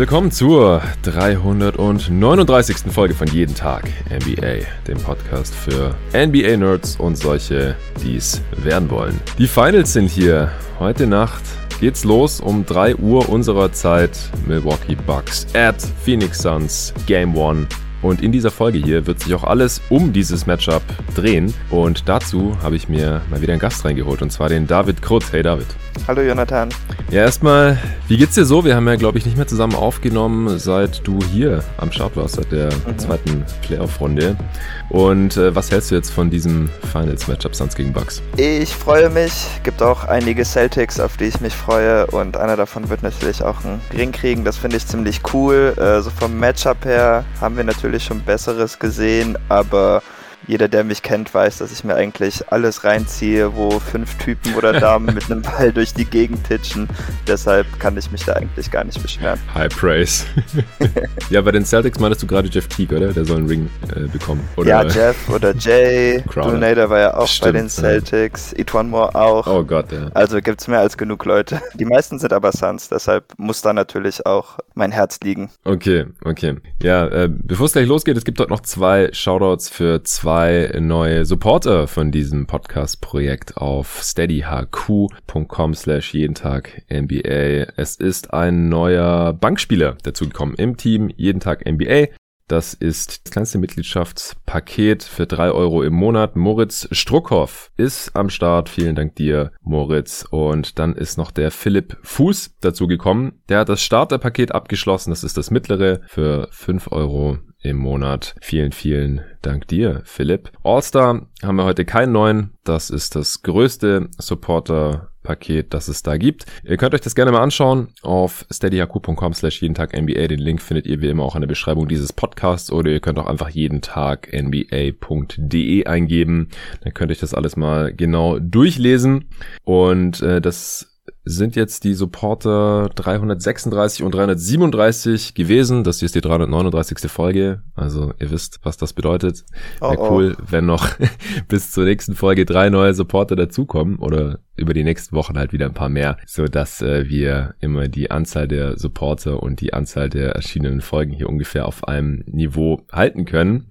Willkommen zur 339. Folge von Jeden Tag NBA, dem Podcast für NBA-Nerds und solche, die es werden wollen. Die Finals sind hier. Heute Nacht geht's los um 3 Uhr unserer Zeit. Milwaukee Bucks at Phoenix Suns Game 1. Und in dieser Folge hier wird sich auch alles um dieses Matchup drehen. Und dazu habe ich mir mal wieder einen Gast reingeholt, und zwar den David Krutt. Hey David. Hallo Jonathan. Ja, erstmal, wie geht's dir so? Wir haben ja, glaube ich, nicht mehr zusammen aufgenommen, seit du hier am Start warst, seit der mhm. zweiten Playoff-Runde. Und äh, was hältst du jetzt von diesem Finals-Matchup Suns gegen Bucks? Ich freue mich. Gibt auch einige Celtics, auf die ich mich freue. Und einer davon wird natürlich auch einen Ring kriegen. Das finde ich ziemlich cool. Äh, so vom Matchup her haben wir natürlich schon Besseres gesehen, aber jeder, der mich kennt, weiß, dass ich mir eigentlich alles reinziehe, wo fünf Typen oder Damen mit einem Ball durch die Gegend titschen. Deshalb kann ich mich da eigentlich gar nicht beschweren. High Praise. ja, bei den Celtics meintest du gerade Jeff Teague, oder? Der soll einen Ring äh, bekommen. Oder ja, Jeff oder Jay. Donator war ja auch Stimmt, bei den Celtics. Ja. Etwan Moore auch. Oh Gott, ja. Also gibt es mehr als genug Leute. Die meisten sind aber Suns, deshalb muss da natürlich auch mein Herz liegen. Okay, okay. Ja, äh, bevor es gleich losgeht, es gibt dort noch zwei Shoutouts für zwei zwei neue Supporter von diesem Podcast-Projekt auf steadyhq.com slash jeden Tag NBA. Es ist ein neuer Bankspieler dazugekommen im Team jeden Tag NBA. Das ist das kleinste Mitgliedschaftspaket für drei Euro im Monat. Moritz Struckhoff ist am Start. Vielen Dank dir, Moritz. Und dann ist noch der Philipp Fuß dazu gekommen. Der hat das Starterpaket abgeschlossen. Das ist das mittlere für fünf Euro im Monat. Vielen, vielen Dank dir, Philipp. All-Star haben wir heute keinen neuen. Das ist das größte Supporter Paket, das es da gibt. Ihr könnt euch das gerne mal anschauen auf steadyhq.com slash jeden Tag NBA. Den Link findet ihr wie immer auch in der Beschreibung dieses Podcasts oder ihr könnt auch einfach jeden Tag nba.de eingeben. Dann könnt ihr euch das alles mal genau durchlesen. Und äh, das sind jetzt die Supporter 336 und 337 gewesen. Das hier ist die 339. Folge. Also ihr wisst, was das bedeutet. Wäre oh, oh. cool, wenn noch bis zur nächsten Folge drei neue Supporter dazukommen oder über die nächsten Wochen halt wieder ein paar mehr, so dass äh, wir immer die Anzahl der Supporter und die Anzahl der erschienenen Folgen hier ungefähr auf einem Niveau halten können.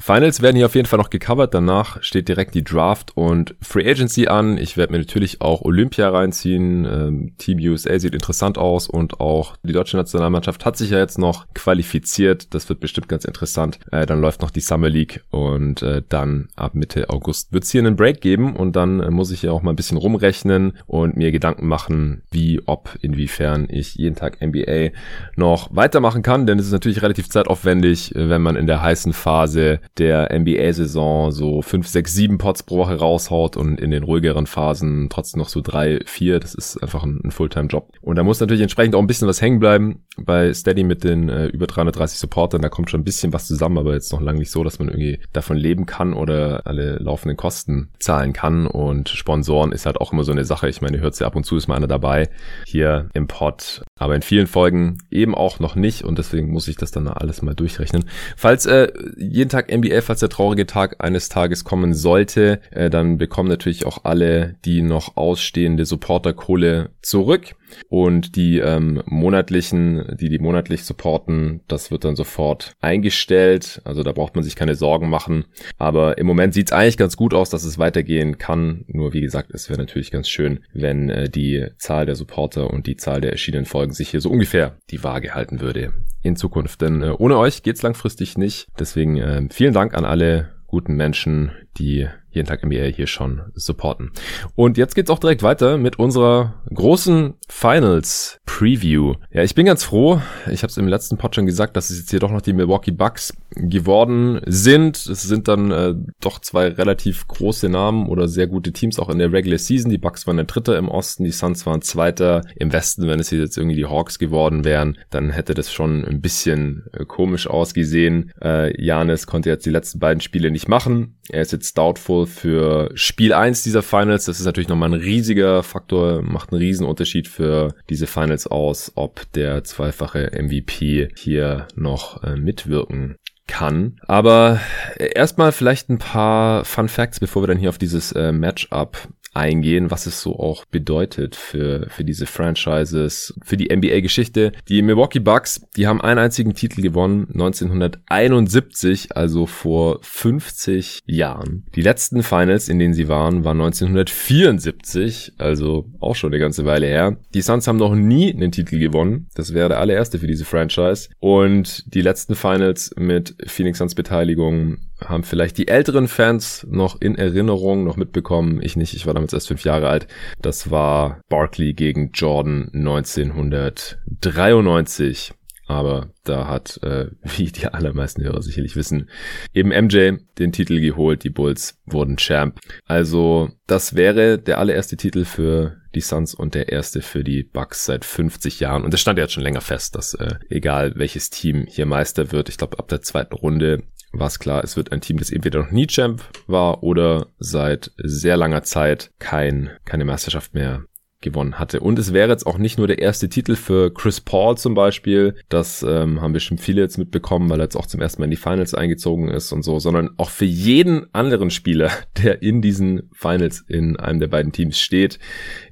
Finals werden hier auf jeden Fall noch gecovert. Danach steht direkt die Draft und Free Agency an. Ich werde mir natürlich auch Olympia reinziehen. Ähm, Team USA sieht interessant aus und auch die deutsche Nationalmannschaft hat sich ja jetzt noch qualifiziert. Das wird bestimmt ganz interessant. Äh, dann läuft noch die Summer League und äh, dann ab Mitte August wird es hier einen Break geben und dann äh, muss ich ja auch mal ein bisschen rumrechnen und mir Gedanken machen, wie, ob, inwiefern ich jeden Tag NBA noch weitermachen kann, denn es ist natürlich relativ zeitaufwendig, äh, wenn man in der heißen Phase der NBA-Saison so 5, 6, 7 Pots pro Woche raushaut und in den ruhigeren Phasen trotzdem noch so 3, 4. Das ist einfach ein, ein Fulltime-Job. Und da muss natürlich entsprechend auch ein bisschen was hängen bleiben. Bei Steady mit den äh, über 330 Supportern, da kommt schon ein bisschen was zusammen, aber jetzt noch lange nicht so, dass man irgendwie davon leben kann oder alle laufenden Kosten zahlen kann. Und Sponsoren ist halt auch immer so eine Sache. Ich meine, hört ja ab und zu ist mal einer dabei hier im Pod, aber in vielen Folgen eben auch noch nicht und deswegen muss ich das dann alles mal durchrechnen. Falls äh, jeden Tag NBA, falls der traurige Tag eines Tages kommen sollte, äh, dann bekommen natürlich auch alle die noch ausstehende Supporterkohle zurück. Und die ähm, monatlichen, die die monatlich supporten, das wird dann sofort eingestellt. Also da braucht man sich keine Sorgen machen. Aber im Moment sieht es eigentlich ganz gut aus, dass es weitergehen kann. Nur wie gesagt, es wäre natürlich ganz schön, wenn äh, die Zahl der Supporter und die Zahl der erschienenen Folgen sich hier so ungefähr die Waage halten würde in Zukunft. Denn äh, ohne euch geht's langfristig nicht. Deswegen äh, vielen Dank an alle guten Menschen, die jeden Tag NBA hier schon supporten. Und jetzt geht's auch direkt weiter mit unserer großen Finals Preview. Ja, ich bin ganz froh. Ich habe es im letzten Pod schon gesagt, dass es jetzt hier doch noch die Milwaukee Bucks geworden sind. Es sind dann äh, doch zwei relativ große Namen oder sehr gute Teams auch in der Regular Season. Die Bucks waren der Dritte im Osten, die Suns waren Zweiter im Westen. Wenn es jetzt irgendwie die Hawks geworden wären, dann hätte das schon ein bisschen äh, komisch ausgesehen. Äh, Janis konnte jetzt die letzten beiden Spiele nicht machen. Er ist jetzt doubtful für Spiel 1 dieser Finals. Das ist natürlich nochmal ein riesiger Faktor, macht einen riesen Unterschied für diese Finals aus, ob der zweifache MVP hier noch äh, mitwirken kann. Aber erstmal vielleicht ein paar Fun Facts, bevor wir dann hier auf dieses äh, Matchup eingehen, was es so auch bedeutet für, für diese Franchises, für die NBA-Geschichte. Die Milwaukee Bucks, die haben einen einzigen Titel gewonnen, 1971, also vor 50 Jahren. Die letzten Finals, in denen sie waren, waren 1974, also auch schon eine ganze Weile her. Die Suns haben noch nie einen Titel gewonnen. Das wäre der allererste für diese Franchise. Und die letzten Finals mit Phoenix Suns Beteiligung haben vielleicht die älteren Fans noch in Erinnerung, noch mitbekommen. Ich nicht, ich war damals erst fünf Jahre alt. Das war Barkley gegen Jordan 1993. Aber da hat, äh, wie die allermeisten Hörer sicherlich wissen, eben MJ den Titel geholt. Die Bulls wurden Champ. Also das wäre der allererste Titel für die Suns und der erste für die Bucks seit 50 Jahren. Und das stand ja jetzt schon länger fest, dass äh, egal welches Team hier Meister wird, ich glaube ab der zweiten Runde war es klar, es wird ein Team, das entweder noch nie Champ war oder seit sehr langer Zeit kein, keine Meisterschaft mehr gewonnen hatte. Und es wäre jetzt auch nicht nur der erste Titel für Chris Paul zum Beispiel. Das ähm, haben schon viele jetzt mitbekommen, weil er jetzt auch zum ersten Mal in die Finals eingezogen ist und so, sondern auch für jeden anderen Spieler, der in diesen Finals in einem der beiden Teams steht.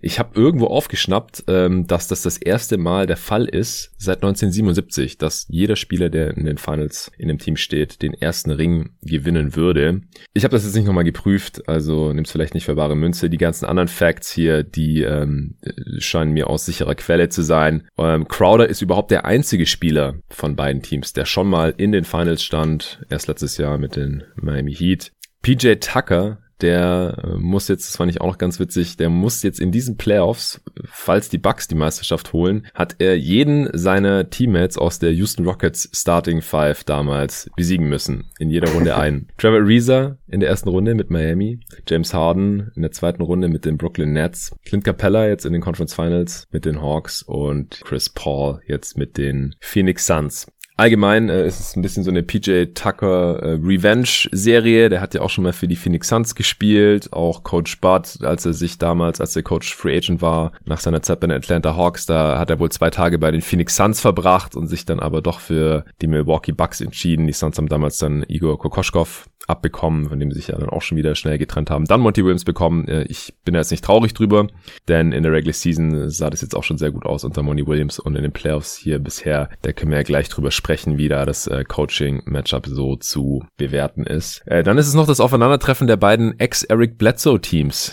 Ich habe irgendwo aufgeschnappt, ähm, dass das das erste Mal der Fall ist seit 1977, dass jeder Spieler, der in den Finals in dem Team steht, den ersten Ring gewinnen würde. Ich habe das jetzt nicht nochmal geprüft, also nimm's vielleicht nicht für bare Münze. Die ganzen anderen Facts hier, die ähm, ähm, scheinen mir aus sicherer Quelle zu sein. Ähm, Crowder ist überhaupt der einzige Spieler von beiden Teams, der schon mal in den Finals stand, erst letztes Jahr mit den Miami Heat. PJ Tucker der äh, muss jetzt, das fand ich auch noch ganz witzig, der muss jetzt in diesen Playoffs, falls die Bucks die Meisterschaft holen, hat er jeden seiner Teammates aus der Houston Rockets Starting Five damals besiegen müssen. In jeder Runde ein. Trevor Ariza in der ersten Runde mit Miami, James Harden in der zweiten Runde mit den Brooklyn Nets, Clint Capella jetzt in den Conference Finals mit den Hawks und Chris Paul jetzt mit den Phoenix Suns. Allgemein äh, ist es ein bisschen so eine PJ Tucker äh, Revenge-Serie. Der hat ja auch schon mal für die Phoenix Suns gespielt. Auch Coach Bud, als er sich damals, als der Coach Free Agent war, nach seiner Zeit bei den Atlanta Hawks, da hat er wohl zwei Tage bei den Phoenix Suns verbracht und sich dann aber doch für die Milwaukee Bucks entschieden. Die Suns haben damals dann Igor Kokoschkov abbekommen, von dem sich ja dann auch schon wieder schnell getrennt haben. Dann Monty Williams bekommen. Äh, ich bin da jetzt nicht traurig drüber, denn in der Regular Season sah das jetzt auch schon sehr gut aus unter Monty Williams und in den Playoffs hier bisher, da können wir ja gleich drüber sprechen, wie da das äh, Coaching-Matchup so zu bewerten ist. Äh, dann ist es noch das Aufeinandertreffen der beiden Ex-Eric Bledsoe-Teams.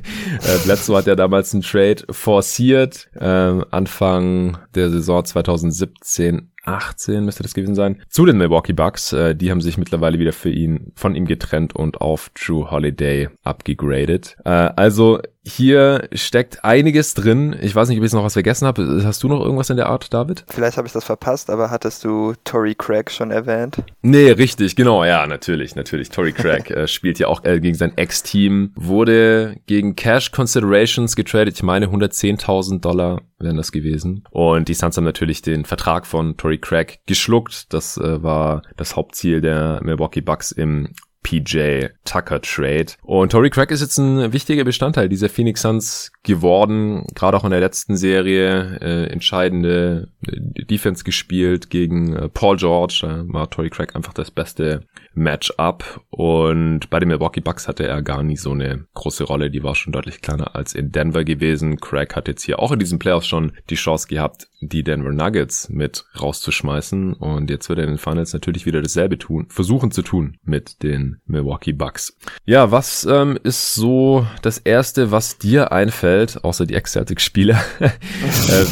Bledsoe hat ja damals einen Trade forciert, ähm, Anfang der Saison 2017 18 müsste das gewesen sein, zu den Milwaukee Bucks. Äh, die haben sich mittlerweile wieder für ihn, von ihm getrennt und auf Drew Holiday abgegradet. Äh, also hier steckt einiges drin. Ich weiß nicht, ob ich noch was vergessen habe. Hast du noch irgendwas in der Art, David? Vielleicht habe ich das verpasst, aber hattest du Tory Craig schon erwähnt? Nee, richtig, genau. Ja, natürlich, natürlich. Tory Craig äh, spielt ja auch äh, gegen sein Ex-Team, wurde gegen Cash Considerations getradet. Ich meine, 110.000 Dollar wären das gewesen. Und die Suns haben natürlich den Vertrag von Tory Craig geschluckt. Das äh, war das Hauptziel der Milwaukee Bucks im PJ Tucker Trade. Und Tory Craig ist jetzt ein wichtiger Bestandteil dieser Phoenix Suns geworden, gerade auch in der letzten Serie äh, entscheidende äh, Defense gespielt gegen äh, Paul George. Da war Tory Craig einfach das beste Matchup und bei den Milwaukee Bucks hatte er gar nie so eine große Rolle. Die war schon deutlich kleiner als in Denver gewesen. Craig hat jetzt hier auch in diesen Playoffs schon die Chance gehabt, die Denver Nuggets mit rauszuschmeißen und jetzt wird er in den Finals natürlich wieder dasselbe tun, versuchen zu tun mit den Milwaukee Bucks. Ja, was ähm, ist so das erste, was dir einfällt, außer die Ex-Celtics-Spieler, äh,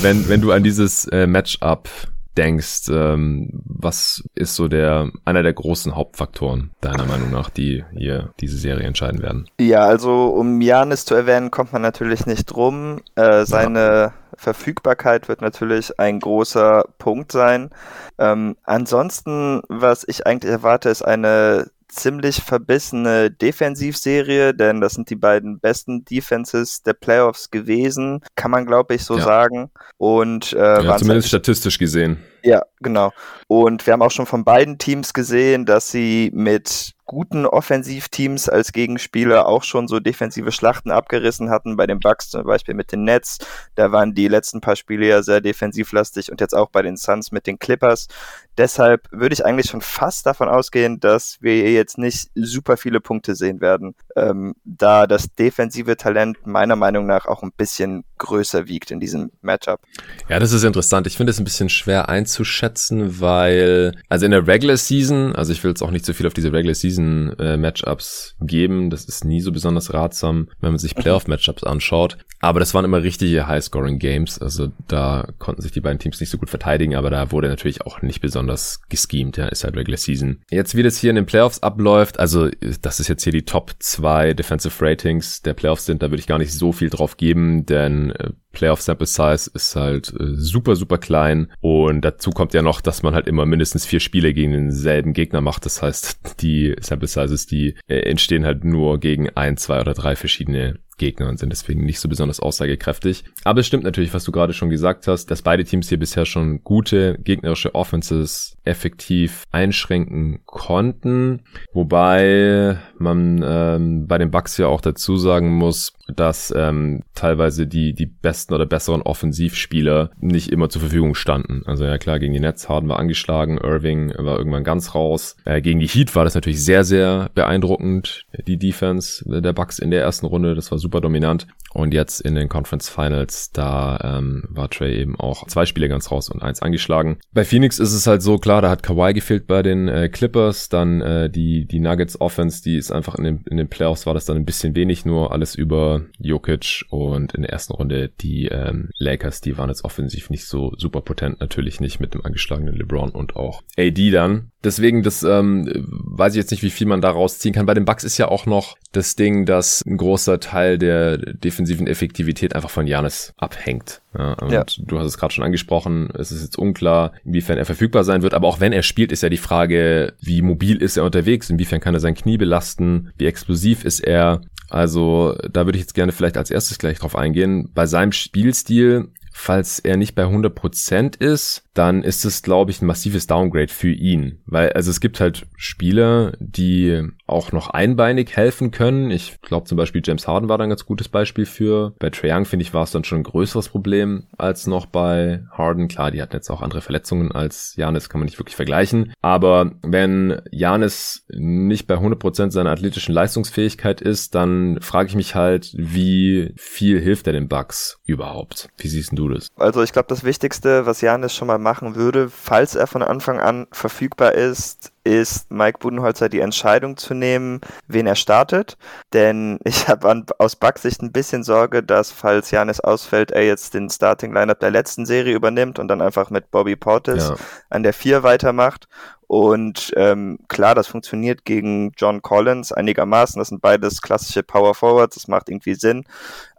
wenn, wenn du an dieses äh, Matchup denkst, ähm, was ist so der einer der großen Hauptfaktoren deiner Meinung nach, die hier diese Serie entscheiden werden? Ja, also um Janis zu erwähnen, kommt man natürlich nicht drum. Äh, seine ja. Verfügbarkeit wird natürlich ein großer Punkt sein. Ähm, ansonsten, was ich eigentlich erwarte, ist eine ziemlich verbissene Defensivserie, denn das sind die beiden besten Defenses der Playoffs gewesen, kann man glaube ich so ja. sagen. Und äh, ja, zumindest statistisch gesehen. Ja, genau. Und wir haben auch schon von beiden Teams gesehen, dass sie mit guten Offensivteams als Gegenspieler auch schon so defensive Schlachten abgerissen hatten. Bei den Bucks zum Beispiel mit den Nets. Da waren die letzten paar Spiele ja sehr defensivlastig und jetzt auch bei den Suns mit den Clippers. Deshalb würde ich eigentlich schon fast davon ausgehen, dass wir jetzt nicht super viele Punkte sehen werden, ähm, da das defensive Talent meiner Meinung nach auch ein bisschen größer wiegt in diesem Matchup. Ja, das ist interessant. Ich finde es ein bisschen schwer einzuschätzen, weil, also in der Regular Season, also ich will jetzt auch nicht so viel auf diese Regular Season äh, Matchups geben, das ist nie so besonders ratsam, wenn man sich Playoff Matchups anschaut, aber das waren immer richtige High-Scoring Games, also da konnten sich die beiden Teams nicht so gut verteidigen, aber da wurde natürlich auch nicht besonders besonders geschemt, ja, ist halt Regular Season. Jetzt, wie das hier in den Playoffs abläuft, also das ist jetzt hier die Top 2 Defensive Ratings der Playoffs sind, da würde ich gar nicht so viel drauf geben, denn äh, Playoff Sample Size ist halt äh, super, super klein und dazu kommt ja noch, dass man halt immer mindestens vier Spiele gegen denselben Gegner macht. Das heißt, die Sample Sizes, die äh, entstehen halt nur gegen ein, zwei oder drei verschiedene Gegner und sind deswegen nicht so besonders aussagekräftig. Aber es stimmt natürlich, was du gerade schon gesagt hast, dass beide Teams hier bisher schon gute gegnerische Offenses effektiv einschränken konnten. Wobei man ähm, bei den Bucks ja auch dazu sagen muss, dass ähm, teilweise die, die besten oder besseren Offensivspieler nicht immer zur Verfügung standen. Also ja klar, gegen die Nets Harden war angeschlagen, Irving war irgendwann ganz raus. Äh, gegen die Heat war das natürlich sehr, sehr beeindruckend, die Defense der Bucks in der ersten Runde, das war super dominant. Und jetzt in den Conference Finals, da ähm, war Trey eben auch zwei Spiele ganz raus und eins angeschlagen. Bei Phoenix ist es halt so, klar, da hat Kawhi gefehlt bei den äh, Clippers, dann äh, die, die Nuggets Offense, die ist einfach in den, in den Playoffs war das dann ein bisschen wenig, nur alles über Jokic und in der ersten Runde die ähm, Lakers, die waren jetzt offensiv nicht so super potent, natürlich nicht mit dem angeschlagenen LeBron und auch AD dann. Deswegen, das ähm, weiß ich jetzt nicht, wie viel man da rausziehen kann. Bei den Bucks ist ja auch noch das Ding, dass ein großer Teil der defensiven Effektivität einfach von Janis abhängt. Ja, und ja. du hast es gerade schon angesprochen, es ist jetzt unklar, inwiefern er verfügbar sein wird, aber auch wenn er spielt, ist ja die Frage, wie mobil ist er unterwegs, inwiefern kann er sein Knie belasten, wie explosiv ist er. Also da würde ich jetzt gerne vielleicht als erstes gleich drauf eingehen. Bei seinem Spielstil falls er nicht bei 100% ist, dann ist es, glaube ich, ein massives Downgrade für ihn. Weil, also es gibt halt Spieler, die auch noch einbeinig helfen können. Ich glaube zum Beispiel James Harden war da ein ganz gutes Beispiel für. Bei Trae Young, finde ich, war es dann schon ein größeres Problem als noch bei Harden. Klar, die hatten jetzt auch andere Verletzungen als Janis, kann man nicht wirklich vergleichen. Aber wenn Janis nicht bei 100% seiner athletischen Leistungsfähigkeit ist, dann frage ich mich halt, wie viel hilft er den Bucks überhaupt? Wie siehst du das? Also ich glaube, das Wichtigste, was Janis schon mal machen würde, falls er von Anfang an verfügbar ist, ist Mike Budenholzer die Entscheidung zu nehmen, wen er startet. Denn ich habe aus Backsicht ein bisschen Sorge, dass falls Janis ausfällt, er jetzt den Starting Lineup der letzten Serie übernimmt und dann einfach mit Bobby Portis ja. an der 4 weitermacht und ähm, klar, das funktioniert gegen John Collins einigermaßen. Das sind beides klassische Power Forwards, das macht irgendwie Sinn.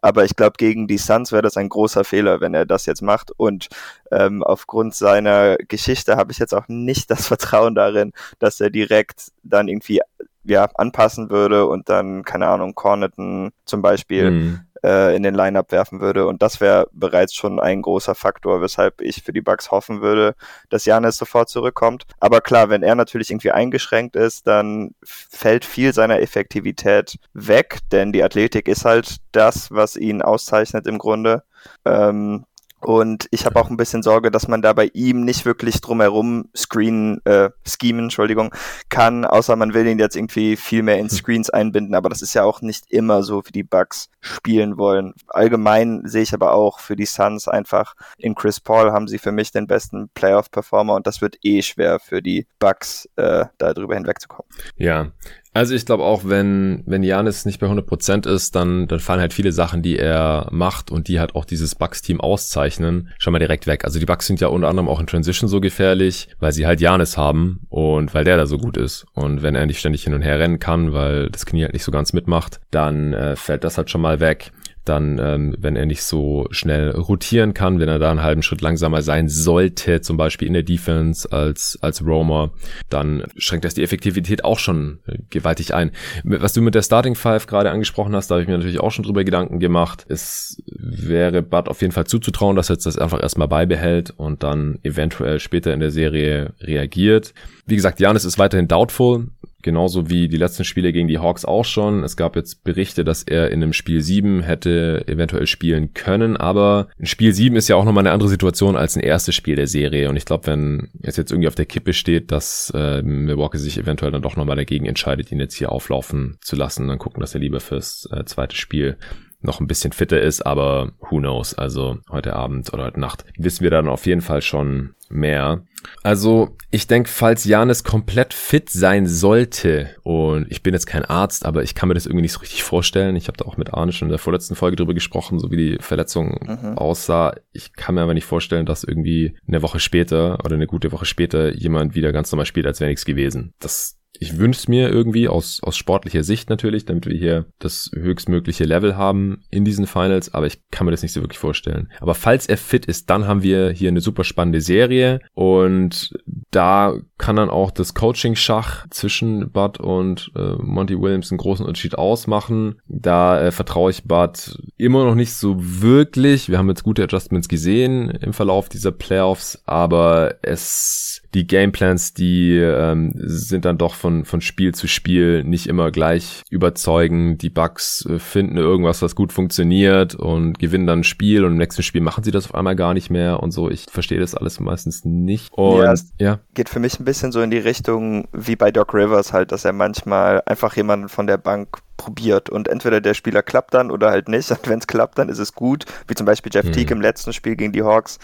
Aber ich glaube, gegen die Suns wäre das ein großer Fehler, wenn er das jetzt macht. Und ähm, aufgrund seiner Geschichte habe ich jetzt auch nicht das Vertrauen darin, dass er direkt dann irgendwie ja, anpassen würde und dann, keine Ahnung, Corneton zum Beispiel mhm äh, in den Lineup werfen würde. Und das wäre bereits schon ein großer Faktor, weshalb ich für die Bucks hoffen würde, dass Janis sofort zurückkommt. Aber klar, wenn er natürlich irgendwie eingeschränkt ist, dann fällt viel seiner Effektivität weg, denn die Athletik ist halt das, was ihn auszeichnet im Grunde. Ähm, und ich habe auch ein bisschen Sorge, dass man da bei ihm nicht wirklich drumherum screen, äh, schemen, Entschuldigung, kann, außer man will ihn jetzt irgendwie viel mehr in hm. Screens einbinden, aber das ist ja auch nicht immer so, wie die Bugs spielen wollen. Allgemein sehe ich aber auch für die Suns einfach, in Chris Paul haben sie für mich den besten Playoff-Performer und das wird eh schwer für die Bugs, äh, da drüber hinwegzukommen. Ja, also ich glaube auch, wenn wenn Janis nicht bei 100% ist, dann dann fallen halt viele Sachen, die er macht und die halt auch dieses Bucks-Team auszeichnen, schon mal direkt weg. Also die Bucks sind ja unter anderem auch in Transition so gefährlich, weil sie halt Janis haben und weil der da so gut ist. Und wenn er nicht ständig hin und her rennen kann, weil das Knie halt nicht so ganz mitmacht, dann äh, fällt das halt schon mal weg. Dann, ähm, wenn er nicht so schnell rotieren kann, wenn er da einen halben Schritt langsamer sein sollte, zum Beispiel in der Defense als, als Roamer, dann schränkt das die Effektivität auch schon äh, gewaltig ein. Was du mit der Starting Five gerade angesprochen hast, da habe ich mir natürlich auch schon drüber Gedanken gemacht. Es wäre Bud auf jeden Fall zuzutrauen, dass er jetzt das einfach erstmal beibehält und dann eventuell später in der Serie reagiert. Wie gesagt, Janis ist weiterhin doubtful. Genauso wie die letzten Spiele gegen die Hawks auch schon. Es gab jetzt Berichte, dass er in einem Spiel 7 hätte eventuell spielen können, aber ein Spiel 7 ist ja auch nochmal eine andere Situation als ein erstes Spiel der Serie. Und ich glaube, wenn es jetzt irgendwie auf der Kippe steht, dass äh, Milwaukee sich eventuell dann doch nochmal dagegen entscheidet, ihn jetzt hier auflaufen zu lassen, dann gucken, dass er lieber fürs äh, zweite Spiel noch ein bisschen fitter ist, aber who knows? Also heute Abend oder heute Nacht wissen wir dann auf jeden Fall schon mehr. Also ich denke, falls Janis komplett fit sein sollte, und ich bin jetzt kein Arzt, aber ich kann mir das irgendwie nicht so richtig vorstellen. Ich habe da auch mit Arne schon in der vorletzten Folge drüber gesprochen, so wie die Verletzung mhm. aussah. Ich kann mir aber nicht vorstellen, dass irgendwie eine Woche später oder eine gute Woche später jemand wieder ganz normal spielt, als wäre nichts gewesen. Das ich wünsche es mir irgendwie aus, aus sportlicher Sicht natürlich, damit wir hier das höchstmögliche Level haben in diesen Finals, aber ich kann mir das nicht so wirklich vorstellen. Aber falls er fit ist, dann haben wir hier eine super spannende Serie und da kann dann auch das Coaching-Schach zwischen Bud und äh, Monty Williams einen großen Unterschied ausmachen. Da äh, vertraue ich Bud immer noch nicht so wirklich. Wir haben jetzt gute Adjustments gesehen im Verlauf dieser Playoffs, aber es die Gameplans, die ähm, sind dann doch von, von Spiel zu Spiel nicht immer gleich überzeugen. Die Bugs äh, finden irgendwas, was gut funktioniert und gewinnen dann ein Spiel und im nächsten Spiel machen sie das auf einmal gar nicht mehr und so. Ich verstehe das alles meistens nicht. Und ja, ja. geht für mich ein bisschen so in die Richtung wie bei Doc Rivers halt, dass er manchmal einfach jemanden von der Bank probiert und entweder der Spieler klappt dann oder halt nicht und wenn es klappt, dann ist es gut, wie zum Beispiel Jeff hm. Teague im letzten Spiel gegen die Hawks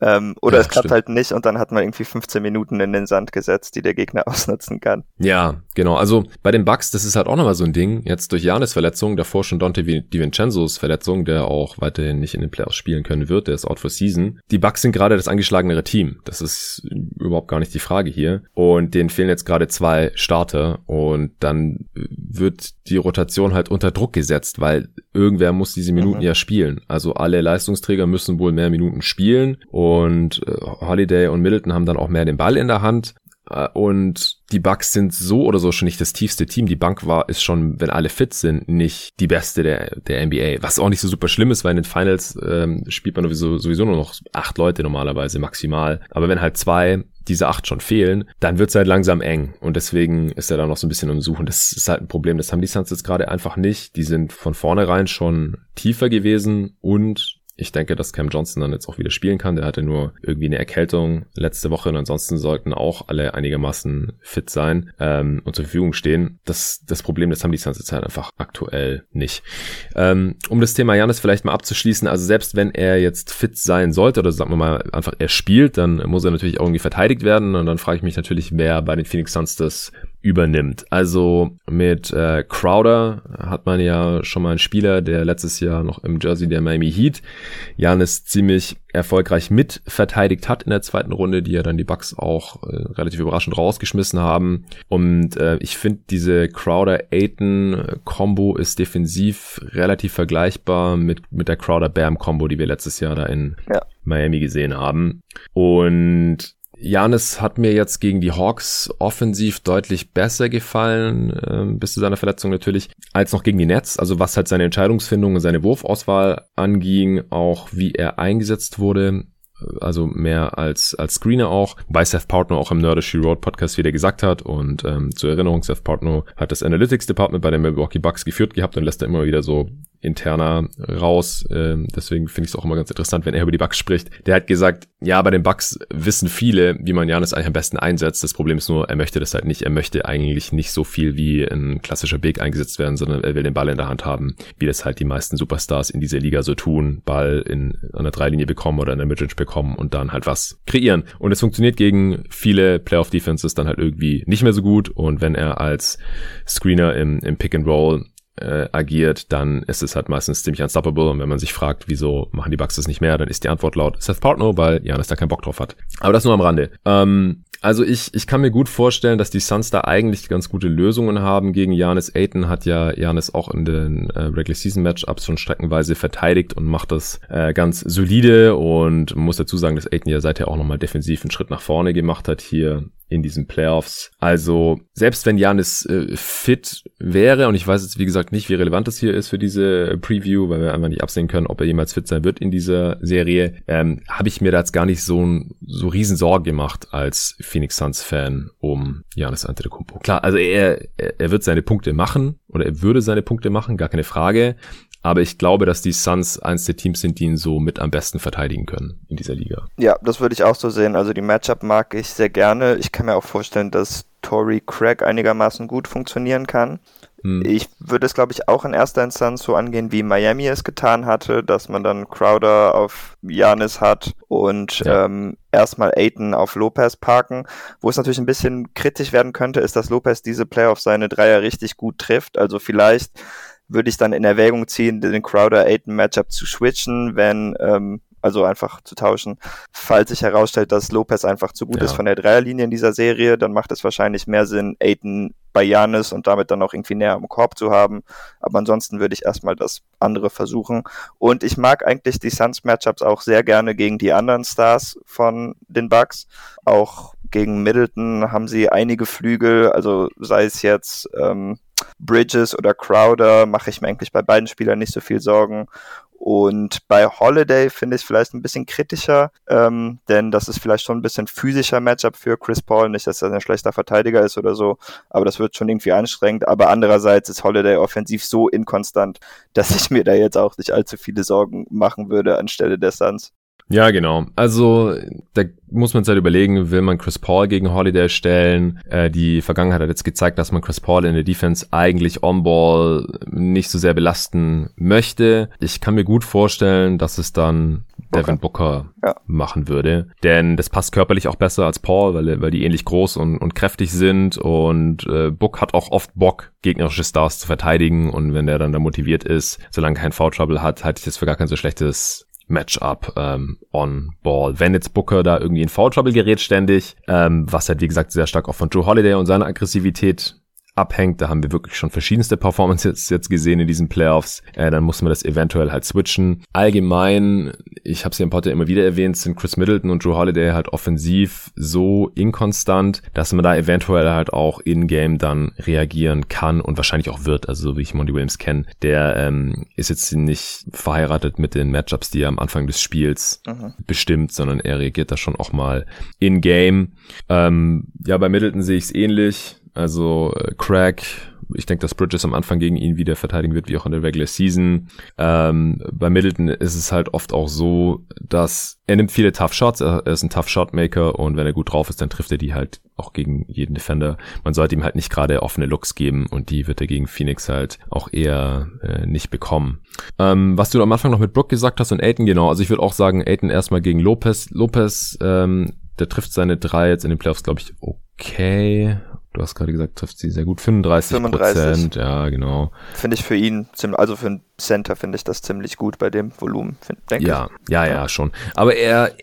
ähm, oder ja, es klappt stimmt. halt nicht und dann hat man irgendwie 15 Minuten in den Sand gesetzt, die der Gegner ausnutzen kann. Ja, genau. Also bei den Bucks, das ist halt auch nochmal so ein Ding. Jetzt durch Janis Verletzung, davor schon Dante DiVincenzo's Verletzung, der auch weiterhin nicht in den Playoffs spielen können wird, der ist out for season. Die Bucks sind gerade das angeschlagenere Team. Das ist überhaupt gar nicht die Frage hier. Und denen fehlen jetzt gerade zwei Starter und dann wird die Rotation halt unter Druck gesetzt, weil irgendwer muss diese Minuten mhm. ja spielen. Also alle Leistungsträger müssen wohl mehr Minuten spielen und äh, Holiday und Middleton haben dann auch mehr den Ball in der Hand. Äh, und die Bucks sind so oder so schon nicht das tiefste Team. Die Bank war, ist schon, wenn alle fit sind, nicht die beste der, der NBA. Was auch nicht so super schlimm ist, weil in den Finals ähm, spielt man sowieso, sowieso nur noch acht Leute normalerweise maximal. Aber wenn halt zwei diese acht schon fehlen, dann wird es halt langsam eng. Und deswegen ist er da noch so ein bisschen am Suchen. Das ist halt ein Problem. Das haben die Suns jetzt gerade einfach nicht. Die sind von vornherein schon tiefer gewesen und ich denke, dass Cam Johnson dann jetzt auch wieder spielen kann. Der hatte nur irgendwie eine Erkältung letzte Woche und ansonsten sollten auch alle einigermaßen fit sein ähm, und zur Verfügung stehen. Das, das Problem, das haben die Suns jetzt halt einfach aktuell nicht. Ähm, um das Thema Janis vielleicht mal abzuschließen, also selbst wenn er jetzt fit sein sollte oder sagen wir mal einfach er spielt, dann muss er natürlich auch irgendwie verteidigt werden und dann frage ich mich natürlich, wer bei den Phoenix Suns das übernimmt. Also mit äh, Crowder hat man ja schon mal einen Spieler, der letztes Jahr noch im Jersey der Miami Heat Janis ziemlich erfolgreich mit verteidigt hat in der zweiten Runde, die ja dann die Bucks auch äh, relativ überraschend rausgeschmissen haben. Und äh, ich finde diese Crowder-Aiton-Kombo ist defensiv relativ vergleichbar mit, mit der Crowder-Bam-Kombo, die wir letztes Jahr da in ja. Miami gesehen haben. Und Janis hat mir jetzt gegen die Hawks offensiv deutlich besser gefallen, äh, bis zu seiner Verletzung natürlich, als noch gegen die Nets. Also was halt seine Entscheidungsfindung und seine Wurfauswahl anging, auch wie er eingesetzt wurde also mehr als, als Screener auch, weil Seth Partner auch im Nerdish Road Podcast wieder gesagt hat und ähm, zur Erinnerung, Seth Partner hat das Analytics Department bei den Milwaukee Bucks geführt gehabt und lässt da immer wieder so interner raus. Ähm, deswegen finde ich es auch immer ganz interessant, wenn er über die Bugs spricht. Der hat gesagt, ja, bei den Bugs wissen viele, wie man Janis eigentlich am besten einsetzt. Das Problem ist nur, er möchte das halt nicht. Er möchte eigentlich nicht so viel wie ein klassischer Big eingesetzt werden, sondern er will den Ball in der Hand haben, wie das halt die meisten Superstars in dieser Liga so tun. Ball in der Dreilinie bekommen oder in der Midrange bekommen und dann halt was kreieren. Und es funktioniert gegen viele Playoff-Defenses dann halt irgendwie nicht mehr so gut. Und wenn er als Screener im, im Pick and Roll äh, agiert, dann ist es halt meistens ziemlich unstoppable. Und wenn man sich fragt, wieso machen die Bucks das nicht mehr, dann ist die Antwort laut Seth Partner, weil Janis da keinen Bock drauf hat. Aber das nur am Rande. Ähm, also ich, ich kann mir gut vorstellen, dass die Suns da eigentlich ganz gute Lösungen haben gegen Janis. Aiton hat ja Janis auch in den äh, Regular Season Matchups schon streckenweise verteidigt und macht das äh, ganz solide und muss dazu sagen, dass Aiton ja seither auch nochmal defensiv einen Schritt nach vorne gemacht hat hier in diesen Playoffs. Also selbst wenn Janis äh, fit wäre, und ich weiß jetzt wie gesagt nicht, wie relevant das hier ist für diese Preview, weil wir einfach nicht absehen können, ob er jemals fit sein wird in dieser Serie, ähm, habe ich mir da jetzt gar nicht so, so riesen Sorgen gemacht als Phoenix Suns Fan um Janis Antetokounmpo. Klar, also er, er wird seine Punkte machen oder er würde seine Punkte machen, gar keine Frage. Aber ich glaube, dass die Suns eins der Teams sind, die ihn so mit am besten verteidigen können in dieser Liga. Ja, das würde ich auch so sehen. Also die Matchup mag ich sehr gerne. Ich kann mir auch vorstellen, dass Tory Craig einigermaßen gut funktionieren kann. Hm. Ich würde es, glaube ich, auch in erster Instanz so angehen, wie Miami es getan hatte, dass man dann Crowder auf Janis hat und ja. ähm, erstmal Aiton auf Lopez parken. Wo es natürlich ein bisschen kritisch werden könnte, ist, dass Lopez diese Playoffs seine Dreier richtig gut trifft. Also vielleicht würde ich dann in Erwägung ziehen, den Crowder-Aiton-Matchup zu switchen, wenn, ähm, also einfach zu tauschen. Falls sich herausstellt, dass Lopez einfach zu gut ja. ist von der Dreierlinie in dieser Serie, dann macht es wahrscheinlich mehr Sinn, Aiton bei Janis und damit dann auch irgendwie näher am Korb zu haben. Aber ansonsten würde ich erstmal das andere versuchen. Und ich mag eigentlich die Suns-Matchups auch sehr gerne gegen die anderen Stars von den Bucks. Auch gegen Middleton haben sie einige Flügel, also sei es jetzt ähm, Bridges oder Crowder mache ich mir eigentlich bei beiden Spielern nicht so viel Sorgen. Und bei Holiday finde ich es vielleicht ein bisschen kritischer, ähm, denn das ist vielleicht schon ein bisschen physischer Matchup für Chris Paul. Nicht, dass er ein schlechter Verteidiger ist oder so, aber das wird schon irgendwie anstrengend. Aber andererseits ist Holiday offensiv so inkonstant, dass ich mir da jetzt auch nicht allzu viele Sorgen machen würde anstelle der Suns. Ja, genau. Also da muss man sich halt überlegen, will man Chris Paul gegen Holiday stellen? Äh, die Vergangenheit hat jetzt gezeigt, dass man Chris Paul in der Defense eigentlich on-ball nicht so sehr belasten möchte. Ich kann mir gut vorstellen, dass es dann Devin Booker ja. machen würde. Denn das passt körperlich auch besser als Paul, weil, weil die ähnlich groß und, und kräftig sind. Und äh, Book hat auch oft Bock, gegnerische Stars zu verteidigen. Und wenn der dann da motiviert ist, solange kein Foul Trouble hat, halte ich das für gar kein so schlechtes Matchup ähm, on Ball. Wenn jetzt Booker da irgendwie in Foul Trouble gerät ständig, ähm, was halt wie gesagt sehr stark auch von Joe Holiday und seiner Aggressivität abhängt. Da haben wir wirklich schon verschiedenste Performances jetzt gesehen in diesen Playoffs. Äh, dann muss man das eventuell halt switchen. Allgemein, ich habe es ja im Potter immer wieder erwähnt, sind Chris Middleton und Drew Holiday halt offensiv so inkonstant, dass man da eventuell halt auch in-game dann reagieren kann und wahrscheinlich auch wird. Also so wie ich Monty Williams kenne, der ähm, ist jetzt nicht verheiratet mit den Matchups, die er am Anfang des Spiels mhm. bestimmt, sondern er reagiert da schon auch mal in-game. Ähm, ja, bei Middleton sehe ich es ähnlich also äh, Craig, ich denke, dass Bridges am Anfang gegen ihn wieder verteidigen wird, wie auch in der Regular Season. Ähm, bei Middleton ist es halt oft auch so, dass er nimmt viele Tough Shots, er ist ein Tough Shot Maker und wenn er gut drauf ist, dann trifft er die halt auch gegen jeden Defender. Man sollte ihm halt nicht gerade offene Looks geben und die wird er gegen Phoenix halt auch eher äh, nicht bekommen. Ähm, was du am Anfang noch mit Brook gesagt hast und Aiden, genau, also ich würde auch sagen, Aiden erstmal gegen Lopez. Lopez, ähm, der trifft seine drei jetzt in den Playoffs, glaube ich, okay Du hast gerade gesagt, trifft sie sehr gut. 35 Prozent, ja, genau. Finde ich für ihn, also für einen Center finde ich das ziemlich gut bei dem Volumen, denke ja, ich. Ja, ja, ja, schon. Aber er,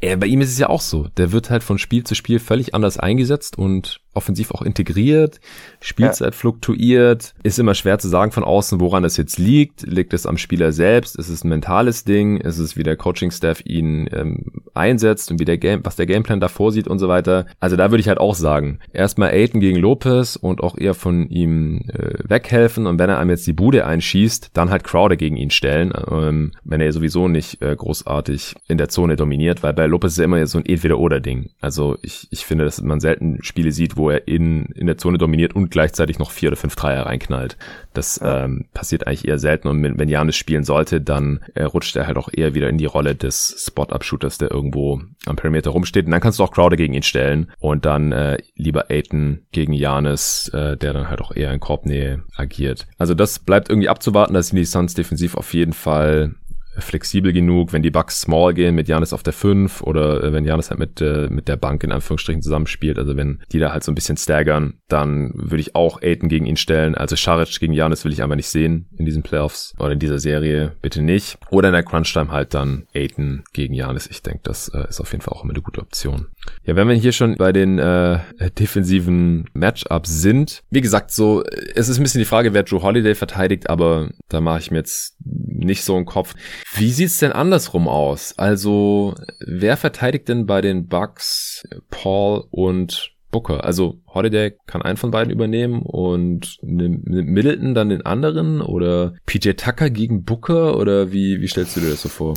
er, bei ihm ist es ja auch so. Der wird halt von Spiel zu Spiel völlig anders eingesetzt und offensiv auch integriert. Spielzeit ja. fluktuiert. Ist immer schwer zu sagen von außen, woran das jetzt liegt. Liegt es am Spieler selbst? Ist es ein mentales Ding? Ist es, wie der Coaching-Staff ihn ähm, einsetzt und wie der Game, was der Gameplan da vorsieht und so weiter? Also da würde ich halt auch sagen, erstmal Aiden gegen Lopez und auch eher von ihm äh, weghelfen und wenn er einem jetzt die Bude einschießt, dann halt Crowder gegen ihn stellen, ähm, wenn er sowieso nicht äh, großartig in der Zone dominiert, weil bei Lopez ist ja immer so ein Entweder-Oder-Ding. Also ich, ich finde, dass man selten Spiele sieht, wo er in, in der Zone dominiert und gleichzeitig noch vier oder fünf Dreier reinknallt. Das ähm, passiert eigentlich eher selten und wenn Janis spielen sollte, dann äh, rutscht er halt auch eher wieder in die Rolle des Spot-Up-Shooters, der irgendwo am Perimeter rumsteht. Und dann kannst du auch Crowder gegen ihn stellen und dann äh, lieber Aiton gegen Janis, äh, der dann halt auch eher in Korbnähe agiert. Also das bleibt irgendwie abzuwarten, dass die Suns defensiv auf jeden Fall flexibel genug, wenn die Bucks small gehen mit Janis auf der 5 oder äh, wenn Janis halt mit, äh, mit der Bank in Anführungsstrichen zusammenspielt, also wenn die da halt so ein bisschen staggern, dann würde ich auch Aiden gegen ihn stellen. Also Scharic gegen Janis will ich einfach nicht sehen in diesen Playoffs oder in dieser Serie, bitte nicht. Oder in der Crunch-Time halt dann Aiden gegen Janis. Ich denke, das äh, ist auf jeden Fall auch immer eine gute Option. Ja, wenn wir hier schon bei den äh, defensiven Matchups sind, wie gesagt, so, es ist ein bisschen die Frage, wer Drew Holiday verteidigt, aber da mache ich mir jetzt nicht so einen Kopf. Wie sieht's denn andersrum aus? Also, wer verteidigt denn bei den Bucks Paul und Booker? Also, Holiday kann einen von beiden übernehmen und nimmt Middleton dann den anderen oder PJ Tucker gegen Booker oder wie, wie stellst du dir das so vor?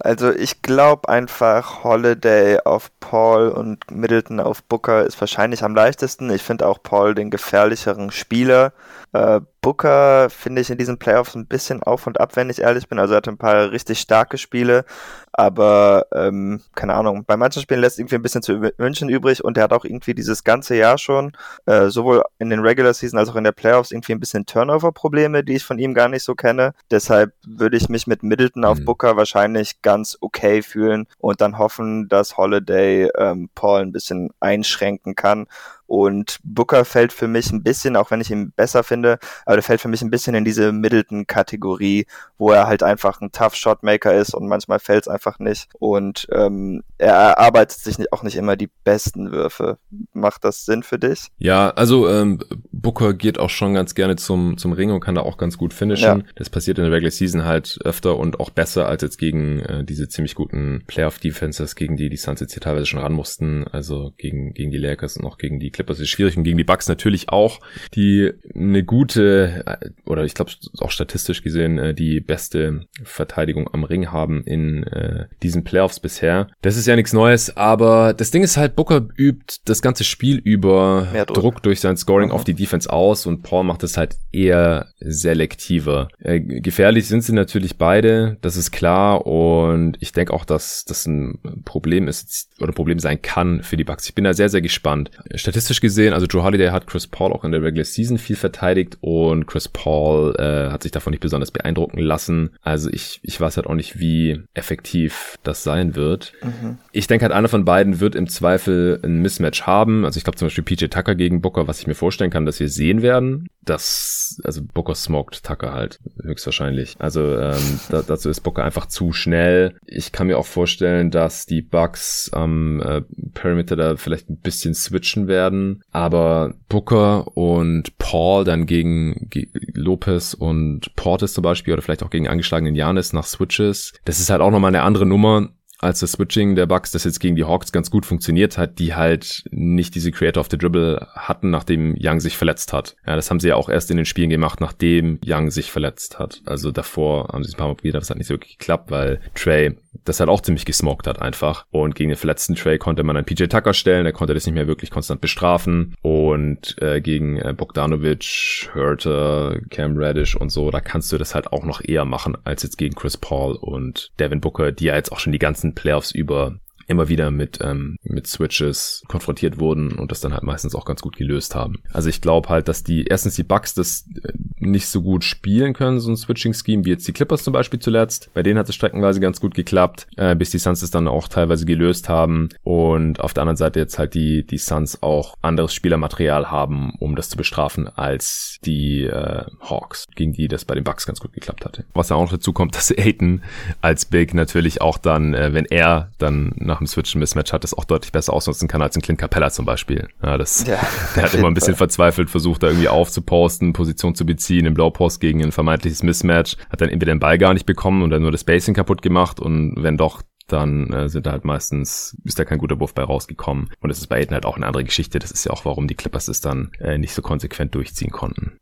Also ich glaube einfach Holiday auf Paul und Middleton auf Booker ist wahrscheinlich am leichtesten. Ich finde auch Paul den gefährlicheren Spieler. Äh, Booker finde ich in diesen Playoffs ein bisschen auf und ab, wenn ich ehrlich bin. Also er hatte ein paar richtig starke Spiele, aber ähm, keine Ahnung, bei manchen Spielen lässt irgendwie ein bisschen zu wünschen übrig und er hat auch irgendwie dieses ganze Jahr schon, äh, sowohl in den Regular Season als auch in der Playoffs, irgendwie ein bisschen Turnover-Probleme, die ich von ihm gar nicht so kenne. Deshalb würde ich mich mit Middleton auf mhm. Booker wahrscheinlich ganz okay fühlen und dann hoffen, dass Holiday ähm, Paul ein bisschen einschränken kann und Booker fällt für mich ein bisschen, auch wenn ich ihn besser finde, aber der fällt für mich ein bisschen in diese Middleton-Kategorie, wo er halt einfach ein Tough Shotmaker ist und manchmal fällt es einfach nicht. Und ähm, er erarbeitet sich auch nicht immer die besten Würfe. Macht das Sinn für dich? Ja, also ähm, Booker geht auch schon ganz gerne zum, zum Ring und kann da auch ganz gut finishen. Ja. Das passiert in der Regular Season halt öfter und auch besser als jetzt gegen äh, diese ziemlich guten Playoff-Defenses, gegen die die Suns jetzt hier teilweise schon ran mussten. Also gegen, gegen die Lakers und auch gegen die Clippers ist schwierig und gegen die Bucks natürlich auch, die eine gute äh, oder ich glaube auch statistisch gesehen äh, die beste Verteidigung am Ring haben in äh, diesen Playoffs bisher. Das ist ja nichts Neues, aber das Ding ist halt, Booker übt das ganze Spiel über Druck. Druck. durch sein Scoring mhm. auf die Defense aus und Paul macht es halt eher selektiver. Äh, gefährlich sind sie natürlich beide, das ist klar und ich denke auch, dass das ein Problem ist oder ein Problem sein kann für die Bucks. Ich bin da sehr, sehr gespannt. Statistisch statistisch gesehen, also Joe Holiday hat Chris Paul auch in der Regular Season viel verteidigt und Chris Paul äh, hat sich davon nicht besonders beeindrucken lassen. Also ich, ich weiß halt auch nicht, wie effektiv das sein wird. Mhm. Ich denke halt, einer von beiden wird im Zweifel ein Mismatch haben. Also ich glaube zum Beispiel PJ Tucker gegen Booker, was ich mir vorstellen kann, dass wir sehen werden. Das, also Booker smoked Tucker halt, höchstwahrscheinlich. Also ähm, da, dazu ist Booker einfach zu schnell. Ich kann mir auch vorstellen, dass die Bucks am äh, Perimeter da vielleicht ein bisschen switchen werden werden. Aber Booker und Paul dann gegen Lopez und Portis zum Beispiel oder vielleicht auch gegen angeschlagenen Janis nach Switches. Das ist halt auch nochmal eine andere Nummer als das Switching der Bucks, das jetzt gegen die Hawks ganz gut funktioniert hat, die halt nicht diese Creator of the Dribble hatten, nachdem Young sich verletzt hat. Ja, das haben sie ja auch erst in den Spielen gemacht, nachdem Young sich verletzt hat. Also davor haben sie es ein paar Mal probiert, aber es hat nicht so wirklich geklappt, weil Trey das halt auch ziemlich gesmoked hat einfach. Und gegen den verletzten Trey konnte man einen PJ Tucker stellen, er konnte das nicht mehr wirklich konstant bestrafen. Und äh, gegen äh, Bogdanovic, Hurter, Cam Reddish und so, da kannst du das halt auch noch eher machen, als jetzt gegen Chris Paul und Devin Booker, die ja jetzt auch schon die ganzen Playoffs über immer wieder mit, ähm, mit Switches konfrontiert wurden und das dann halt meistens auch ganz gut gelöst haben. Also ich glaube halt, dass die, erstens die Bugs das äh, nicht so gut spielen können, so ein Switching-Scheme, wie jetzt die Clippers zum Beispiel zuletzt. Bei denen hat es streckenweise ganz gut geklappt, äh, bis die Suns es dann auch teilweise gelöst haben und auf der anderen Seite jetzt halt die, die Suns auch anderes Spielermaterial haben, um das zu bestrafen, als die äh, Hawks, gegen die das bei den Bucks ganz gut geklappt hatte. Was ja auch noch dazu kommt, dass Aiton als Big natürlich auch dann, äh, wenn er dann nach nach dem Switch ein Mismatch hat, das auch deutlich besser ausnutzen kann als ein Clint Capella zum Beispiel. Ja, das, ja, der hat immer ein bisschen Fall. verzweifelt versucht, da irgendwie aufzuposten, Position zu beziehen, im Blowpost gegen ein vermeintliches Mismatch, hat dann entweder den Ball gar nicht bekommen und dann nur das Spacing kaputt gemacht und wenn doch, dann äh, sind da halt meistens, ist da kein guter Wurf bei rausgekommen. Und das ist bei Aiden halt auch eine andere Geschichte. Das ist ja auch, warum die Clippers es dann äh, nicht so konsequent durchziehen konnten.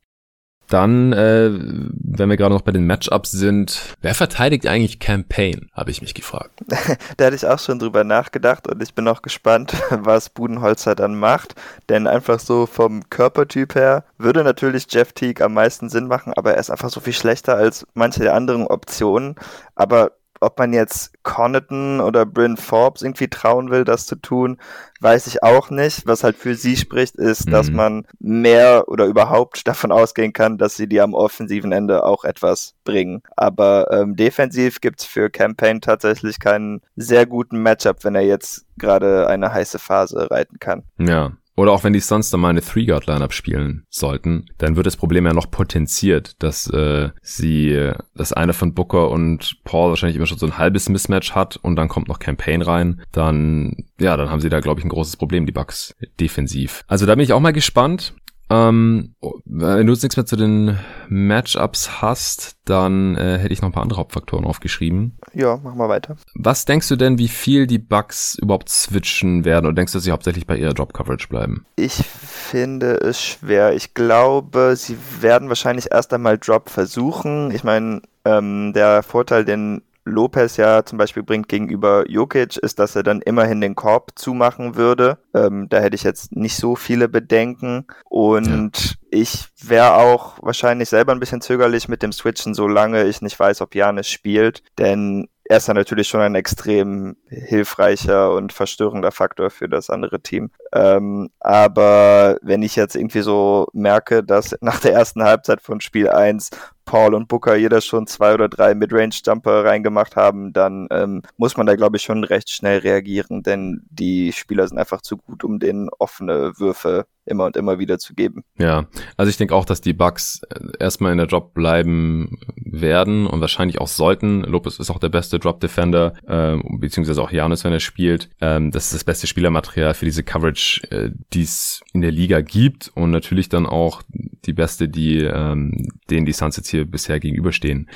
Dann, äh, wenn wir gerade noch bei den Matchups sind, wer verteidigt eigentlich Campaign, habe ich mich gefragt. da hatte ich auch schon drüber nachgedacht und ich bin auch gespannt, was Budenholzer dann macht. Denn einfach so vom Körpertyp her würde natürlich Jeff Teague am meisten Sinn machen, aber er ist einfach so viel schlechter als manche der anderen Optionen. Aber ob man jetzt Connaughton oder Bryn Forbes irgendwie trauen will, das zu tun, weiß ich auch nicht. Was halt für sie spricht, ist, mhm. dass man mehr oder überhaupt davon ausgehen kann, dass sie die am offensiven Ende auch etwas bringen. Aber ähm, defensiv gibt's für Campaign tatsächlich keinen sehr guten Matchup, wenn er jetzt gerade eine heiße Phase reiten kann. Ja, oder auch wenn die Suns dann mal eine Three-Guard-Lineup spielen sollten, dann wird das Problem ja noch potenziert, dass äh, sie, das eine von Booker und Paul wahrscheinlich immer schon so ein halbes Mismatch hat und dann kommt noch Campaign rein, dann, ja, dann haben sie da, glaube ich, ein großes Problem, die Bucks defensiv. Also da bin ich auch mal gespannt. Ähm, wenn du jetzt nichts mehr zu den Matchups hast, dann äh, hätte ich noch ein paar andere Hauptfaktoren aufgeschrieben. Ja, machen wir weiter. Was denkst du denn, wie viel die Bugs überhaupt switchen werden? Oder denkst du, dass sie hauptsächlich bei ihrer Drop-Coverage bleiben? Ich finde es schwer. Ich glaube, sie werden wahrscheinlich erst einmal Drop versuchen. Ich meine, ähm, der Vorteil, den Lopez ja zum Beispiel bringt gegenüber Jokic, ist, dass er dann immerhin den Korb zumachen würde. Ähm, da hätte ich jetzt nicht so viele Bedenken. Und ja. ich wäre auch wahrscheinlich selber ein bisschen zögerlich mit dem Switchen, solange ich nicht weiß, ob Janis spielt. Denn er ist dann natürlich schon ein extrem hilfreicher und verstörender Faktor für das andere Team. Ähm, aber wenn ich jetzt irgendwie so merke, dass nach der ersten Halbzeit von Spiel 1 Paul und Booker jeder schon zwei oder drei Midrange-Jumper reingemacht haben, dann ähm, muss man da, glaube ich, schon recht schnell reagieren, denn die Spieler sind einfach zu gut, um denen offene Würfe immer und immer wieder zu geben. Ja, also ich denke auch, dass die Bugs äh, erstmal in der Drop bleiben werden und wahrscheinlich auch sollten. Lopez ist auch der beste Drop Defender, äh, beziehungsweise auch Janis, wenn er spielt. Ähm, das ist das beste Spielermaterial für diese Coverage, äh, die es in der Liga gibt und natürlich dann auch die beste, die ähm, denen die Suns jetzt hier bisher gegenüberstehen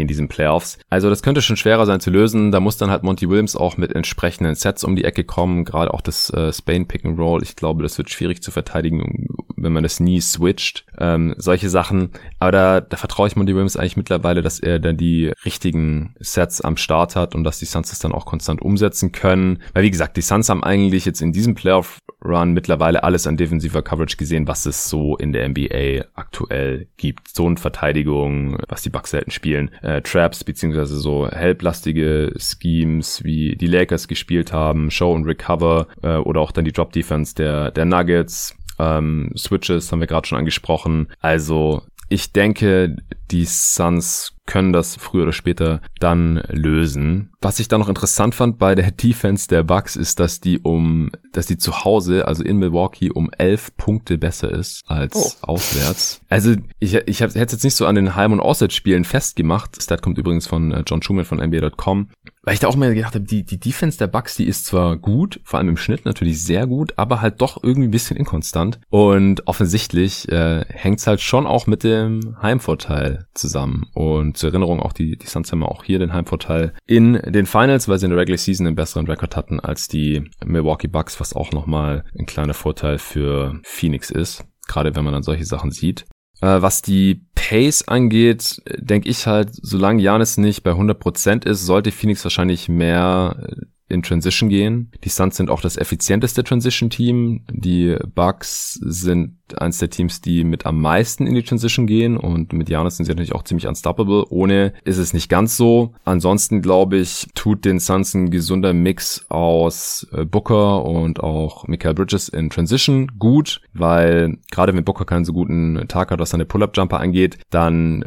in diesen Playoffs. Also das könnte schon schwerer sein zu lösen. Da muss dann halt Monty Williams auch mit entsprechenden Sets um die Ecke kommen. Gerade auch das äh, Spain Pick and Roll. Ich glaube, das wird schwierig zu verteidigen, wenn man das nie switcht. Ähm, solche Sachen. Aber da, da vertraue ich Monty Williams eigentlich mittlerweile, dass er dann die richtigen Sets am Start hat und dass die Suns das dann auch konstant umsetzen können. Weil wie gesagt, die Suns haben eigentlich jetzt in diesem Playoff Run mittlerweile alles an defensiver Coverage gesehen, was es so in der NBA aktuell gibt. Zonenverteidigung, was die Bucks selten spielen äh, Traps beziehungsweise so helplastige Schemes, wie die Lakers gespielt haben, Show and Recover äh, oder auch dann die Drop Defense der, der Nuggets. Ähm, Switches haben wir gerade schon angesprochen. Also ich denke, die Suns können das früher oder später dann lösen. Was ich da noch interessant fand bei der Defense der Bucks ist, dass die um, dass die zu Hause, also in Milwaukee, um elf Punkte besser ist als oh. auswärts. Also ich, ich hätte jetzt nicht so an den Heim- und Auswärtsspielen festgemacht. Stat kommt übrigens von äh, John Schumann von NBA.com. Weil ich da auch mal gedacht habe, die, die Defense der Bucks, die ist zwar gut, vor allem im Schnitt natürlich sehr gut, aber halt doch irgendwie ein bisschen inkonstant. Und offensichtlich äh, hängt's halt schon auch mit dem Heimvorteil zusammen. Und zur Erinnerung auch die, die Suns haben auch hier den Heimvorteil in den Finals, weil sie in der Regular Season einen besseren Rekord hatten als die Milwaukee Bucks, was auch nochmal ein kleiner Vorteil für Phoenix ist. Gerade wenn man dann solche Sachen sieht. Äh, was die Pace angeht, denke ich halt, solange Janis nicht bei 100% ist, sollte Phoenix wahrscheinlich mehr äh, in Transition gehen. Die Suns sind auch das effizienteste Transition-Team. Die Bucks sind eins der Teams, die mit am meisten in die Transition gehen und mit Janis sind sie natürlich auch ziemlich unstoppable. Ohne ist es nicht ganz so. Ansonsten glaube ich, tut den Suns ein gesunder Mix aus äh, Booker und auch Michael Bridges in Transition gut, weil gerade wenn Booker keinen so guten Tag hat, was seine Pull-Up-Jumper angeht, dann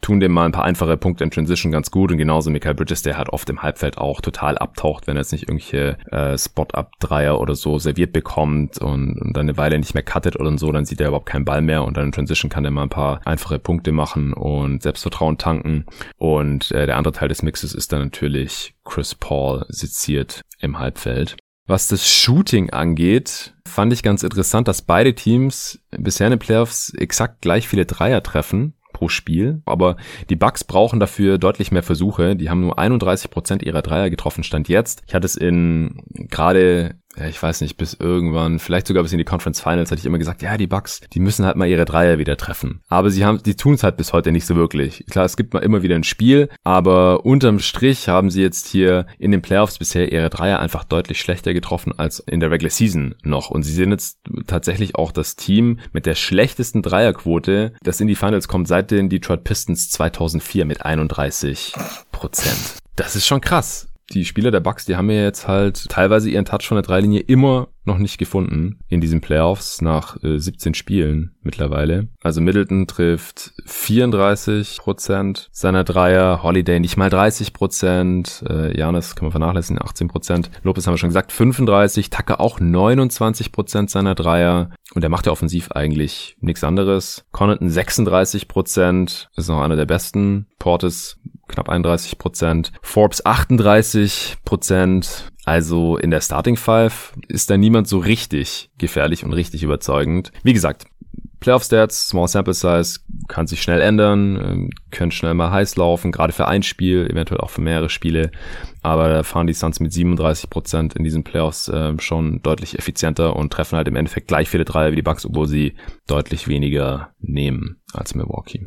tun dem mal ein paar einfache Punkte in Transition ganz gut und genauso Michael Bridges, der halt oft im Halbfeld auch total abtaucht, wenn jetzt nicht irgendwelche äh, Spot-Up-Dreier oder so serviert bekommt und, und dann eine Weile nicht mehr cuttet oder so, dann sieht er überhaupt keinen Ball mehr und dann in Transition kann er mal ein paar einfache Punkte machen und Selbstvertrauen tanken. Und äh, der andere Teil des Mixes ist dann natürlich Chris Paul seziert im Halbfeld. Was das Shooting angeht, fand ich ganz interessant, dass beide Teams bisher in den Playoffs exakt gleich viele Dreier treffen pro Spiel. Aber die Bucks brauchen dafür deutlich mehr Versuche. Die haben nur 31 Prozent ihrer Dreier getroffen, stand jetzt. Ich hatte es in gerade ja, ich weiß nicht, bis irgendwann, vielleicht sogar bis in die Conference Finals, hatte ich immer gesagt, ja, die Bucks, die müssen halt mal ihre Dreier wieder treffen. Aber sie haben, die tun es halt bis heute nicht so wirklich. Klar, es gibt mal immer wieder ein Spiel, aber unterm Strich haben sie jetzt hier in den Playoffs bisher ihre Dreier einfach deutlich schlechter getroffen als in der Regular Season noch. Und sie sind jetzt tatsächlich auch das Team mit der schlechtesten Dreierquote, das in die Finals kommt seit den Detroit Pistons 2004 mit 31 Prozent. das ist schon krass die Spieler der Bucks, die haben ja jetzt halt teilweise ihren Touch von der Dreilinie immer noch nicht gefunden in diesen Playoffs nach äh, 17 Spielen mittlerweile. Also Middleton trifft 34 Prozent seiner Dreier, Holiday nicht mal 30 Prozent, äh, Janis kann man vernachlässigen, 18 Prozent. Lopez haben wir schon gesagt, 35, Tucker auch 29 Prozent seiner Dreier und er macht ja offensiv eigentlich nichts anderes. Connaughton 36 Prozent, ist noch einer der besten. Portis knapp 31 Prozent. Forbes 38 Prozent. Also in der Starting Five ist da niemand so richtig gefährlich und richtig überzeugend. Wie gesagt, Playoff Stats, Small Sample Size, kann sich schnell ändern, ähm, können schnell mal heiß laufen, gerade für ein Spiel, eventuell auch für mehrere Spiele. Aber da fahren die Suns mit 37 Prozent in diesen Playoffs äh, schon deutlich effizienter und treffen halt im Endeffekt gleich viele Dreier wie die Bucks, obwohl sie deutlich weniger nehmen als Milwaukee.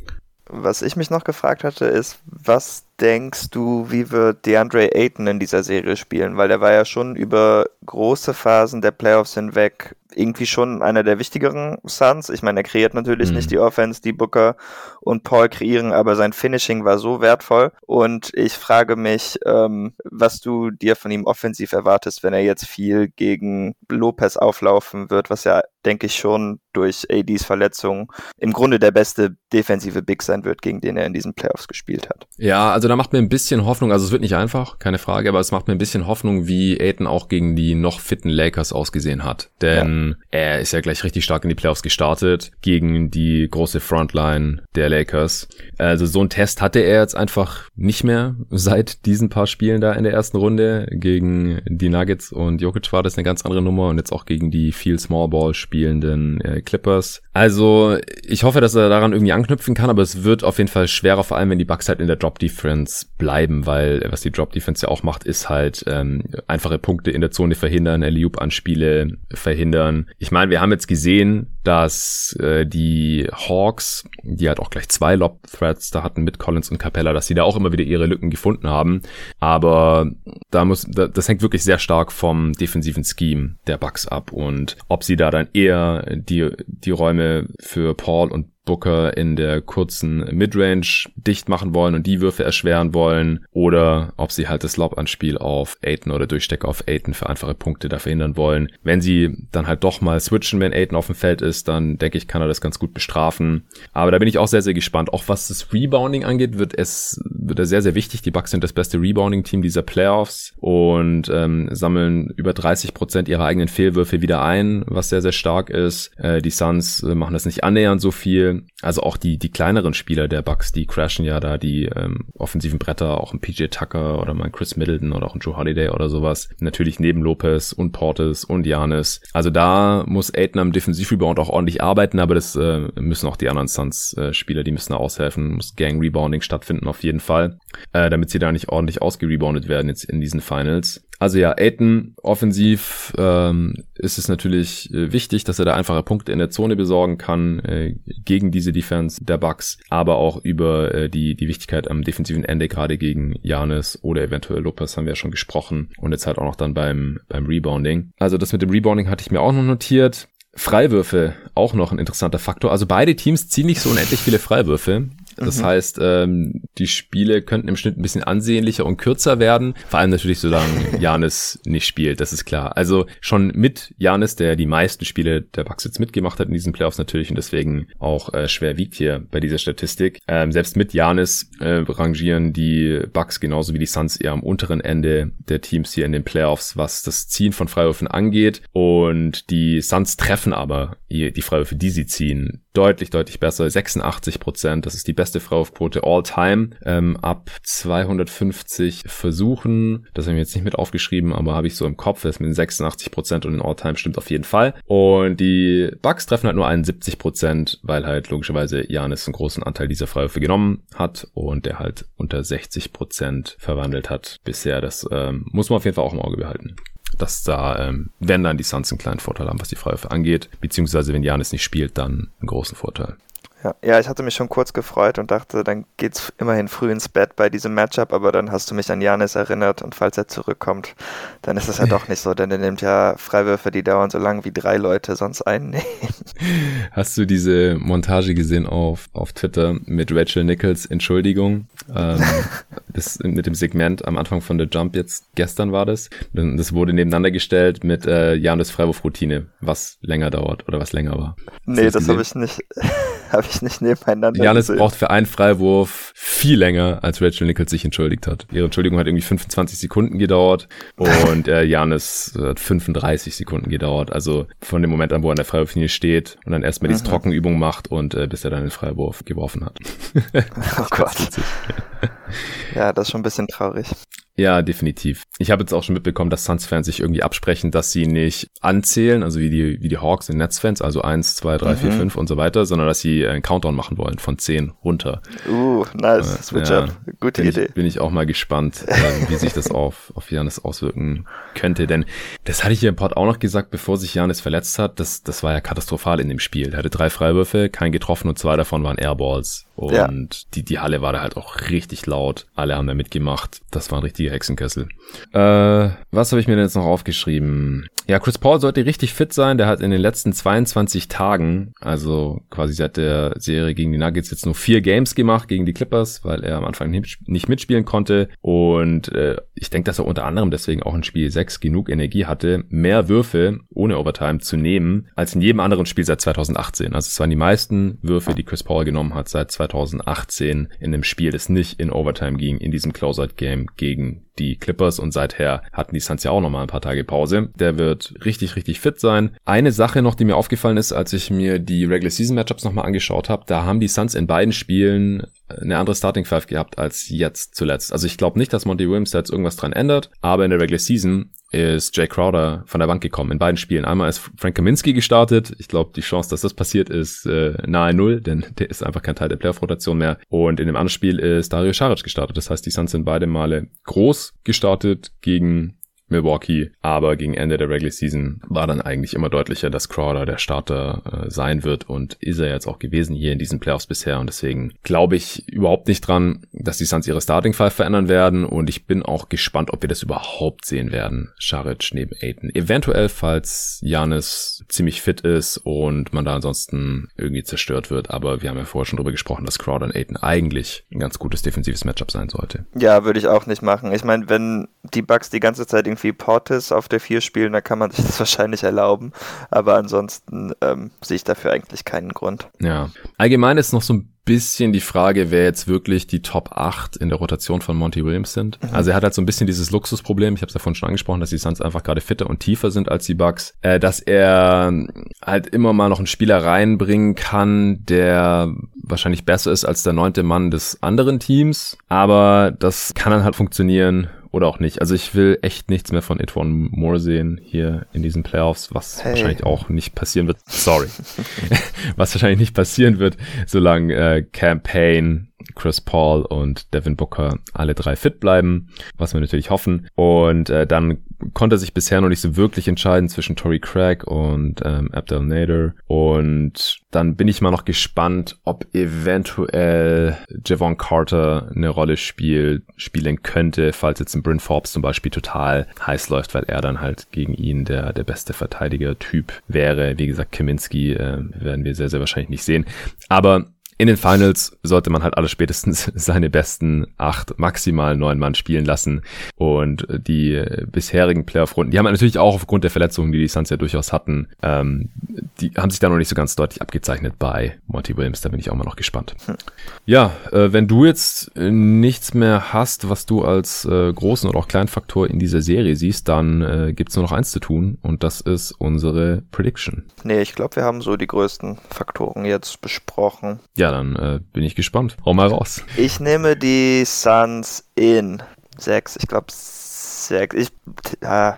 Was ich mich noch gefragt hatte, ist, was denkst du, wie wird DeAndre Ayton in dieser Serie spielen? Weil der war ja schon über große Phasen der Playoffs hinweg irgendwie schon einer der wichtigeren Suns. Ich meine, er kreiert natürlich mhm. nicht die Offense, die Booker und Paul kreieren, aber sein Finishing war so wertvoll. Und ich frage mich, ähm, was du dir von ihm offensiv erwartest, wenn er jetzt viel gegen Lopez auflaufen wird, was ja, denke ich, schon durch ADs Verletzung im Grunde der beste defensive Big sein wird, gegen den er in diesen Playoffs gespielt hat. Ja, also da macht mir ein bisschen Hoffnung, also es wird nicht einfach, keine Frage, aber es macht mir ein bisschen Hoffnung, wie Aiton auch gegen die noch fitten Lakers ausgesehen hat. Denn ja er ist ja gleich richtig stark in die Playoffs gestartet gegen die große Frontline der Lakers. Also so ein Test hatte er jetzt einfach nicht mehr seit diesen paar Spielen da in der ersten Runde. Gegen die Nuggets und Jokic war das eine ganz andere Nummer und jetzt auch gegen die viel Small Ball spielenden äh, Clippers. Also ich hoffe, dass er daran irgendwie anknüpfen kann, aber es wird auf jeden Fall schwerer, vor allem wenn die Bucks halt in der Drop Defense bleiben, weil was die Drop Defense ja auch macht, ist halt ähm, einfache Punkte in der Zone verhindern, Alley-Oop-Anspiele verhindern. Ich meine, wir haben jetzt gesehen, dass äh, die Hawks, die halt auch gleich zwei Lob-Threads da hatten mit Collins und Capella, dass sie da auch immer wieder ihre Lücken gefunden haben. Aber da muss, das hängt wirklich sehr stark vom defensiven Scheme der Bucks ab und ob sie da dann eher die, die Räume für Paul und Booker in der kurzen Midrange dicht machen wollen und die Würfe erschweren wollen oder ob sie halt das Lob-Anspiel auf Aiden oder Durchstecker auf Aiden für einfache Punkte da verhindern wollen. Wenn sie dann halt doch mal switchen, wenn Aiden auf dem Feld ist, dann denke ich, kann er das ganz gut bestrafen. Aber da bin ich auch sehr, sehr gespannt. Auch was das Rebounding angeht, wird es wird er sehr, sehr wichtig. Die Bucks sind das beste Rebounding-Team dieser Playoffs und ähm, sammeln über 30 Prozent ihrer eigenen Fehlwürfe wieder ein, was sehr, sehr stark ist. Äh, die Suns äh, machen das nicht annähernd so viel. Also auch die, die kleineren Spieler der Bucks, die crashen ja da die ähm, offensiven Bretter, auch ein PJ Tucker oder mal ein Chris Middleton oder auch ein Joe Holiday oder sowas. Natürlich neben Lopez und Portis und Janis. Also da muss Aiden am Defensivrebound auch ordentlich arbeiten, aber das äh, müssen auch die anderen Suns-Spieler, äh, die müssen da aushelfen. Muss Gang-Rebounding stattfinden auf jeden Fall, äh, damit sie da nicht ordentlich ausgereboundet werden jetzt in diesen Finals. Also ja, Aiton offensiv ähm, ist es natürlich äh, wichtig, dass er da einfache Punkte in der Zone besorgen kann äh, gegen diese Defense der Bucks, aber auch über äh, die die Wichtigkeit am defensiven Ende gerade gegen Janis oder eventuell Lopez haben wir ja schon gesprochen und jetzt halt auch noch dann beim beim Rebounding. Also das mit dem Rebounding hatte ich mir auch noch notiert. Freiwürfe auch noch ein interessanter Faktor. Also beide Teams ziehen nicht so unendlich viele Freiwürfe. Das mhm. heißt, ähm, die Spiele könnten im Schnitt ein bisschen ansehnlicher und kürzer werden. Vor allem natürlich, solange Janis nicht spielt, das ist klar. Also schon mit Janis, der die meisten Spiele der Bucks jetzt mitgemacht hat in diesen Playoffs natürlich und deswegen auch äh, schwer wiegt hier bei dieser Statistik. Ähm, selbst mit Janis äh, rangieren die Bucks genauso wie die Suns eher am unteren Ende der Teams hier in den Playoffs, was das Ziehen von Freiwürfen angeht. Und die Suns treffen aber die Freiwürfe, die sie ziehen, deutlich, deutlich besser. 86 Prozent, das ist die beste Freiwurfquote all time. Ähm, ab 250 Versuchen, das habe ich jetzt nicht mit aufgeschrieben, aber habe ich so im Kopf, das mit den 86 Prozent und den all time stimmt auf jeden Fall. Und die Bucks treffen halt nur 71 Prozent, weil halt logischerweise Janis einen großen Anteil dieser Freiwürfe genommen hat und der halt unter 60 Prozent verwandelt hat bisher. Das ähm, muss man auf jeden Fall auch im Auge behalten dass da, ähm, wenn dann die Suns einen kleinen Vorteil haben, was die Freiwürfe angeht, beziehungsweise wenn Janis nicht spielt, dann einen großen Vorteil. Ja. ja, ich hatte mich schon kurz gefreut und dachte, dann geht's immerhin früh ins Bett bei diesem Matchup, aber dann hast du mich an Janis erinnert und falls er zurückkommt, dann ist es ja doch nicht so, denn er nimmt ja Freiwürfe, die dauern so lang wie drei Leute sonst einnehmen. Hast du diese Montage gesehen auf, auf Twitter mit Rachel Nichols Entschuldigung? Ähm, das mit dem Segment am Anfang von der Jump jetzt gestern war das. Das wurde nebeneinander gestellt mit äh, Janis Freiwurfroutine, was länger dauert oder was länger war. Nee, das habe ich nicht. habe ich nicht nebeneinander Janis braucht für einen Freiwurf viel länger, als Rachel Nichols sich entschuldigt hat. Ihre Entschuldigung hat irgendwie 25 Sekunden gedauert und äh, Janis hat 35 Sekunden gedauert. Also von dem Moment an, wo er an der Freiwurflinie steht und dann erstmal diese mhm. Trockenübung macht und äh, bis er dann den Freiwurf geworfen hat. oh Gott. ja, das ist schon ein bisschen traurig. Ja, definitiv. Ich habe jetzt auch schon mitbekommen, dass Suns-Fans sich irgendwie absprechen, dass sie nicht anzählen, also wie die, wie die Hawks in Nets-Fans, also eins, zwei, drei, mhm. vier, fünf und so weiter, sondern dass sie einen Countdown machen wollen von zehn runter. Uh, nice. Äh, Switch ja, up. Gute bin Idee. Ich, bin ich auch mal gespannt, äh, wie sich das auf, auf Janis auswirken könnte, denn das hatte ich hier im Pod auch noch gesagt, bevor sich Janis verletzt hat, das, das war ja katastrophal in dem Spiel. Er hatte drei Freiwürfe, kein getroffen und zwei davon waren Airballs. Und ja. die, die Halle war da halt auch richtig laut. Alle haben da mitgemacht. Das war ein richtiger Hexenkessel. Äh, was habe ich mir denn jetzt noch aufgeschrieben? Ja, Chris Paul sollte richtig fit sein. Der hat in den letzten 22 Tagen, also quasi seit der Serie gegen die Nuggets, jetzt nur vier Games gemacht gegen die Clippers, weil er am Anfang nicht mitspielen konnte. Und äh, ich denke, dass er unter anderem deswegen auch in Spiel 6 genug Energie hatte, mehr Würfe ohne Overtime zu nehmen, als in jedem anderen Spiel seit 2018. Also es waren die meisten Würfe, die Chris Paul genommen hat seit 2018. 2018 in einem Spiel, das nicht in Overtime ging, in diesem Closeout-Game gegen die Clippers und seither hatten die Suns ja auch noch mal ein paar Tage Pause. Der wird richtig, richtig fit sein. Eine Sache noch, die mir aufgefallen ist, als ich mir die Regular Season Matchups nochmal angeschaut habe, da haben die Suns in beiden Spielen eine andere Starting Five gehabt als jetzt zuletzt. Also ich glaube nicht, dass Monty Williams da jetzt irgendwas dran ändert, aber in der Regular Season ist Jay Crowder von der Bank gekommen in beiden Spielen. Einmal ist Frank Kaminski gestartet. Ich glaube, die Chance, dass das passiert, ist äh, nahe null, denn der ist einfach kein Teil der Playoff-Rotation mehr. Und in dem anderen Spiel ist Dario Saric gestartet. Das heißt, die Suns sind beide Male groß gestartet gegen Milwaukee, aber gegen Ende der Regular Season war dann eigentlich immer deutlicher, dass Crowder der Starter äh, sein wird und ist er jetzt auch gewesen hier in diesen Playoffs bisher und deswegen glaube ich überhaupt nicht dran, dass die Suns ihre Starting Five verändern werden und ich bin auch gespannt, ob wir das überhaupt sehen werden. Scharic neben Aiden. Eventuell, falls Janis ziemlich fit ist und man da ansonsten irgendwie zerstört wird, aber wir haben ja vorher schon drüber gesprochen, dass Crowder und Aiden eigentlich ein ganz gutes defensives Matchup sein sollte. Ja, würde ich auch nicht machen. Ich meine, wenn die Bucks die ganze Zeit irgendwie irgendwie Portis auf der 4 spielen, da kann man sich das wahrscheinlich erlauben. Aber ansonsten ähm, sehe ich dafür eigentlich keinen Grund. Ja. Allgemein ist noch so ein bisschen die Frage, wer jetzt wirklich die Top 8 in der Rotation von Monty Williams sind. Mhm. Also er hat halt so ein bisschen dieses Luxusproblem, ich habe es davon schon angesprochen, dass die Suns einfach gerade fitter und tiefer sind als die Bucks, äh, dass er halt immer mal noch einen Spieler reinbringen kann, der wahrscheinlich besser ist als der neunte Mann des anderen Teams, aber das kann dann halt funktionieren oder auch nicht. Also ich will echt nichts mehr von Edwin Moore sehen hier in diesen Playoffs, was hey. wahrscheinlich auch nicht passieren wird. Sorry. was wahrscheinlich nicht passieren wird, solange äh, Campaign Chris Paul und Devin Booker alle drei fit bleiben, was wir natürlich hoffen. Und äh, dann konnte sich bisher noch nicht so wirklich entscheiden zwischen Tory Craig und ähm, Abdel Nader. Und dann bin ich mal noch gespannt, ob eventuell Javon Carter eine Rolle spielt, spielen könnte, falls jetzt ein Bryn Forbes zum Beispiel total heiß läuft, weil er dann halt gegen ihn der, der beste Verteidiger-Typ wäre. Wie gesagt, Kaminski äh, werden wir sehr, sehr wahrscheinlich nicht sehen. Aber in den Finals sollte man halt alle spätestens seine besten acht, maximal neun Mann spielen lassen. Und die bisherigen Playoff-Runden, die haben natürlich auch aufgrund der Verletzungen, die die Suns ja durchaus hatten, ähm, die haben sich da noch nicht so ganz deutlich abgezeichnet bei Monty Williams. Da bin ich auch mal noch gespannt. Hm. Ja, äh, wenn du jetzt nichts mehr hast, was du als äh, großen oder auch kleinen Faktor in dieser Serie siehst, dann äh, gibt's nur noch eins zu tun und das ist unsere Prediction. Nee, ich glaube, wir haben so die größten Faktoren jetzt besprochen. Ja, dann äh, bin ich gespannt. Hau mal raus. Ich nehme die Suns in sechs. Ich glaube sechs. Ich, äh,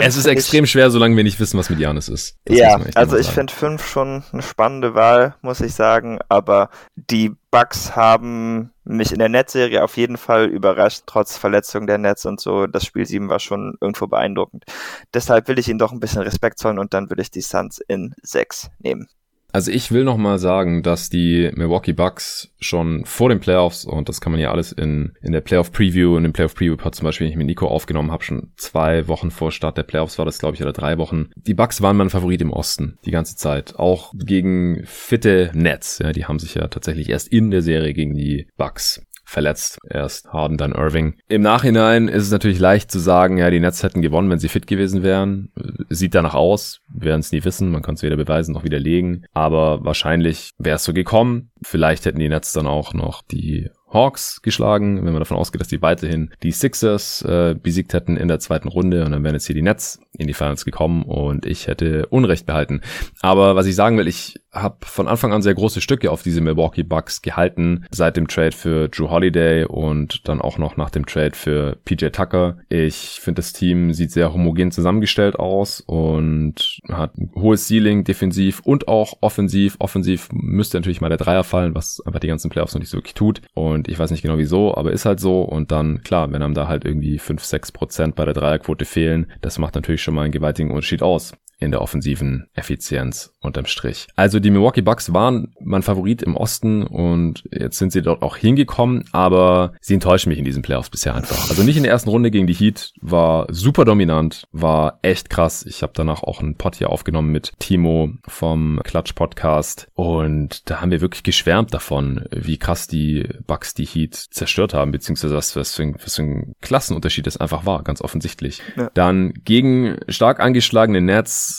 es ist extrem schwer, solange wir nicht wissen, was mit Janis ist. Das ja, also ich finde fünf schon eine spannende Wahl, muss ich sagen. Aber die Bugs haben mich in der Netzserie auf jeden Fall überrascht, trotz Verletzung der Netz und so. Das Spiel 7 war schon irgendwo beeindruckend. Deshalb will ich ihnen doch ein bisschen Respekt zollen und dann würde ich die Suns in 6 nehmen. Also ich will noch mal sagen, dass die Milwaukee Bucks schon vor den Playoffs und das kann man ja alles in, in der Playoff Preview in dem Playoff Preview Pod zum Beispiel, den ich mit Nico aufgenommen habe, schon zwei Wochen vor Start der Playoffs war das glaube ich oder drei Wochen. Die Bucks waren mein Favorit im Osten die ganze Zeit, auch gegen fitte Nets. Ja, die haben sich ja tatsächlich erst in der Serie gegen die Bucks verletzt. Erst Harden, dann Irving. Im Nachhinein ist es natürlich leicht zu sagen, ja, die Nets hätten gewonnen, wenn sie fit gewesen wären. Sieht danach aus. Wir werden es nie wissen. Man kann es weder beweisen noch widerlegen. Aber wahrscheinlich wäre es so gekommen. Vielleicht hätten die Nets dann auch noch die Hawks geschlagen, wenn man davon ausgeht, dass die weiterhin die Sixers äh, besiegt hätten in der zweiten Runde und dann wären jetzt hier die Nets in die Finals gekommen und ich hätte Unrecht behalten. Aber was ich sagen will, ich habe von Anfang an sehr große Stücke auf diese Milwaukee Bucks gehalten, seit dem Trade für Drew Holiday und dann auch noch nach dem Trade für PJ Tucker. Ich finde, das Team sieht sehr homogen zusammengestellt aus und hat ein hohes Ceiling defensiv und auch offensiv. Offensiv müsste natürlich mal der Dreier fallen, was einfach die ganzen Playoffs noch nicht so wirklich tut. Und ich weiß nicht genau wieso, aber ist halt so. Und dann, klar, wenn einem da halt irgendwie 5, 6 Prozent bei der Dreierquote fehlen, das macht natürlich schon mal einen gewaltigen Unterschied aus in der offensiven Effizienz unterm Strich. Also die Milwaukee Bucks waren mein Favorit im Osten und jetzt sind sie dort auch hingekommen, aber sie enttäuschen mich in diesen Playoffs bisher einfach. Also nicht in der ersten Runde gegen die Heat, war super dominant, war echt krass. Ich habe danach auch einen Pod hier aufgenommen mit Timo vom Clutch Podcast und da haben wir wirklich geschwärmt davon, wie krass die Bucks die Heat zerstört haben, beziehungsweise was, was, für, ein, was für ein Klassenunterschied es einfach war, ganz offensichtlich. Ja. Dann gegen stark angeschlagene Nets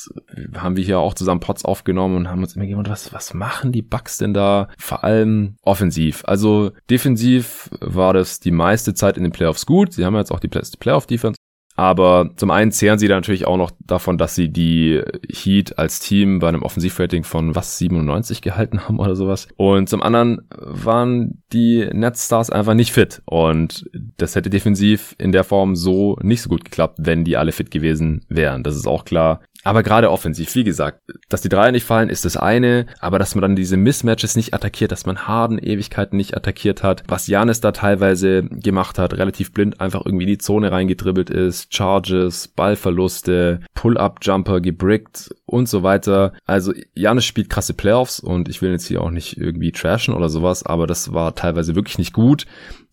haben wir hier auch zusammen Pots aufgenommen und haben uns immer gedacht, was, was machen die Bugs denn da? Vor allem offensiv. Also defensiv war das die meiste Zeit in den Playoffs gut. Sie haben jetzt auch die Playoff-Defense aber zum einen zehren sie da natürlich auch noch davon, dass sie die Heat als Team bei einem Offensivrating von was 97 gehalten haben oder sowas. Und zum anderen waren die Netstars einfach nicht fit. Und das hätte defensiv in der Form so nicht so gut geklappt, wenn die alle fit gewesen wären. Das ist auch klar. Aber gerade offensiv, wie gesagt, dass die Dreier nicht fallen, ist das eine, aber dass man dann diese Mismatches nicht attackiert, dass man Harden Ewigkeiten nicht attackiert hat, was Janis da teilweise gemacht hat, relativ blind einfach irgendwie in die Zone reingedribbelt ist, Charges, Ballverluste, Pull-Up-Jumper gebrickt und so weiter. Also Janis spielt krasse Playoffs und ich will jetzt hier auch nicht irgendwie trashen oder sowas, aber das war teilweise wirklich nicht gut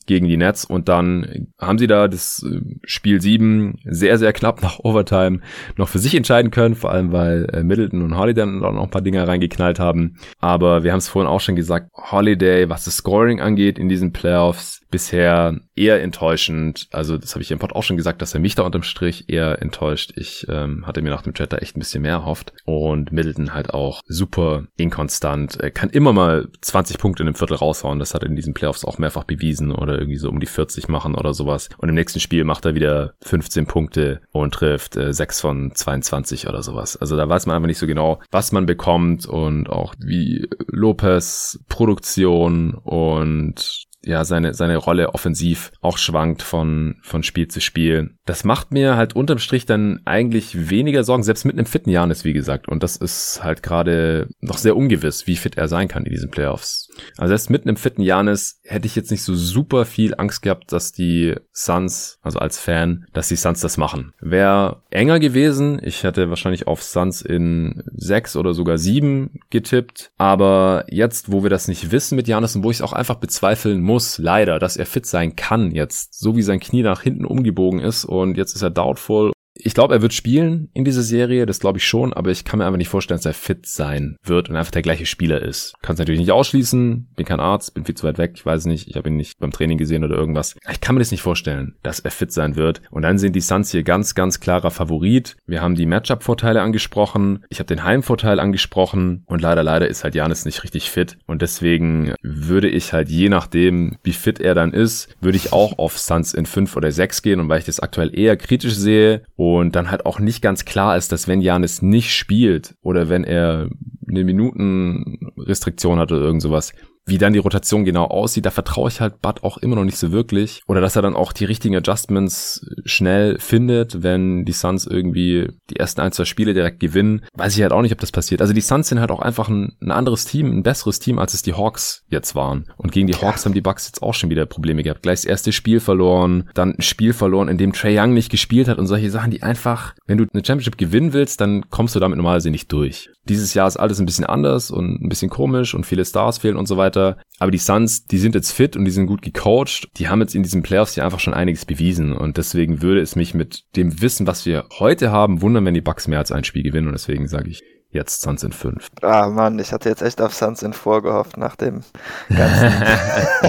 gegen die Nets und dann haben sie da das äh, Spiel 7 sehr, sehr knapp nach Overtime noch für sich entscheiden können, vor allem weil äh, Middleton und Holiday dann auch noch ein paar Dinger reingeknallt haben. Aber wir haben es vorhin auch schon gesagt, Holiday, was das Scoring angeht in diesen Playoffs, bisher eher enttäuschend. Also das habe ich im Pod auch schon gesagt, dass er mich da unterm Strich eher enttäuscht. Ich ähm, hatte mir nach dem Chat da echt ein bisschen mehr erhofft. Und Middleton halt auch super inkonstant. Er kann immer mal 20 Punkte in einem Viertel raushauen. Das hat er in diesen Playoffs auch mehrfach bewiesen oder irgendwie so um die 40 machen oder sowas. Und im nächsten Spiel macht er wieder 15 Punkte und trifft äh, 6 von 22 oder sowas. Also da weiß man einfach nicht so genau, was man bekommt und auch wie Lopez Produktion und ja seine seine Rolle offensiv auch schwankt von von Spiel zu Spiel. Das macht mir halt unterm Strich dann eigentlich weniger Sorgen, selbst mit einem fitten Janis, wie gesagt. Und das ist halt gerade noch sehr ungewiss, wie fit er sein kann in diesen Playoffs. Also selbst mit einem fitten Janis hätte ich jetzt nicht so super viel Angst gehabt, dass die Suns, also als Fan, dass die Suns das machen. Wäre enger gewesen. Ich hätte wahrscheinlich auf Suns in sechs oder sogar sieben getippt. Aber jetzt, wo wir das nicht wissen mit Janis und wo ich es auch einfach bezweifeln muss, leider, dass er fit sein kann jetzt, so wie sein Knie nach hinten umgebogen ist und jetzt ist er doubtful ich glaube, er wird spielen in dieser Serie, das glaube ich schon, aber ich kann mir einfach nicht vorstellen, dass er fit sein wird und einfach der gleiche Spieler ist. Kann es natürlich nicht ausschließen, bin kein Arzt, bin viel zu weit weg, ich weiß nicht, ich habe ihn nicht beim Training gesehen oder irgendwas. Ich kann mir das nicht vorstellen, dass er fit sein wird. Und dann sind die Suns hier ganz, ganz klarer Favorit. Wir haben die Matchup-Vorteile angesprochen, ich habe den Heimvorteil angesprochen und leider, leider ist halt Janis nicht richtig fit. Und deswegen würde ich halt je nachdem, wie fit er dann ist, würde ich auch auf Suns in 5 oder 6 gehen und weil ich das aktuell eher kritisch sehe und dann halt auch nicht ganz klar ist, dass wenn Janis nicht spielt oder wenn er eine Minutenrestriktion hat oder irgend sowas, wie dann die Rotation genau aussieht, da vertraue ich halt Bud auch immer noch nicht so wirklich. Oder dass er dann auch die richtigen Adjustments schnell findet, wenn die Suns irgendwie die ersten ein, zwei Spiele direkt gewinnen. Weiß ich halt auch nicht, ob das passiert. Also die Suns sind halt auch einfach ein, ein anderes Team, ein besseres Team, als es die Hawks jetzt waren. Und gegen die Hawks haben die Bucks jetzt auch schon wieder Probleme gehabt. Gleich das erste Spiel verloren, dann ein Spiel verloren, in dem Trey Young nicht gespielt hat und solche Sachen, die einfach, wenn du eine Championship gewinnen willst, dann kommst du damit normalerweise nicht durch. Dieses Jahr ist alles ein bisschen anders und ein bisschen komisch und viele Stars fehlen und so weiter. Aber die Suns, die sind jetzt fit und die sind gut gecoacht. Die haben jetzt in diesen Playoffs ja einfach schon einiges bewiesen. Und deswegen würde es mich mit dem Wissen, was wir heute haben, wundern, wenn die Bucks mehr als ein Spiel gewinnen. Und deswegen sage ich jetzt Suns in 5. Ah Mann, ich hatte jetzt echt auf Suns in 4 gehofft nach dem ganzen.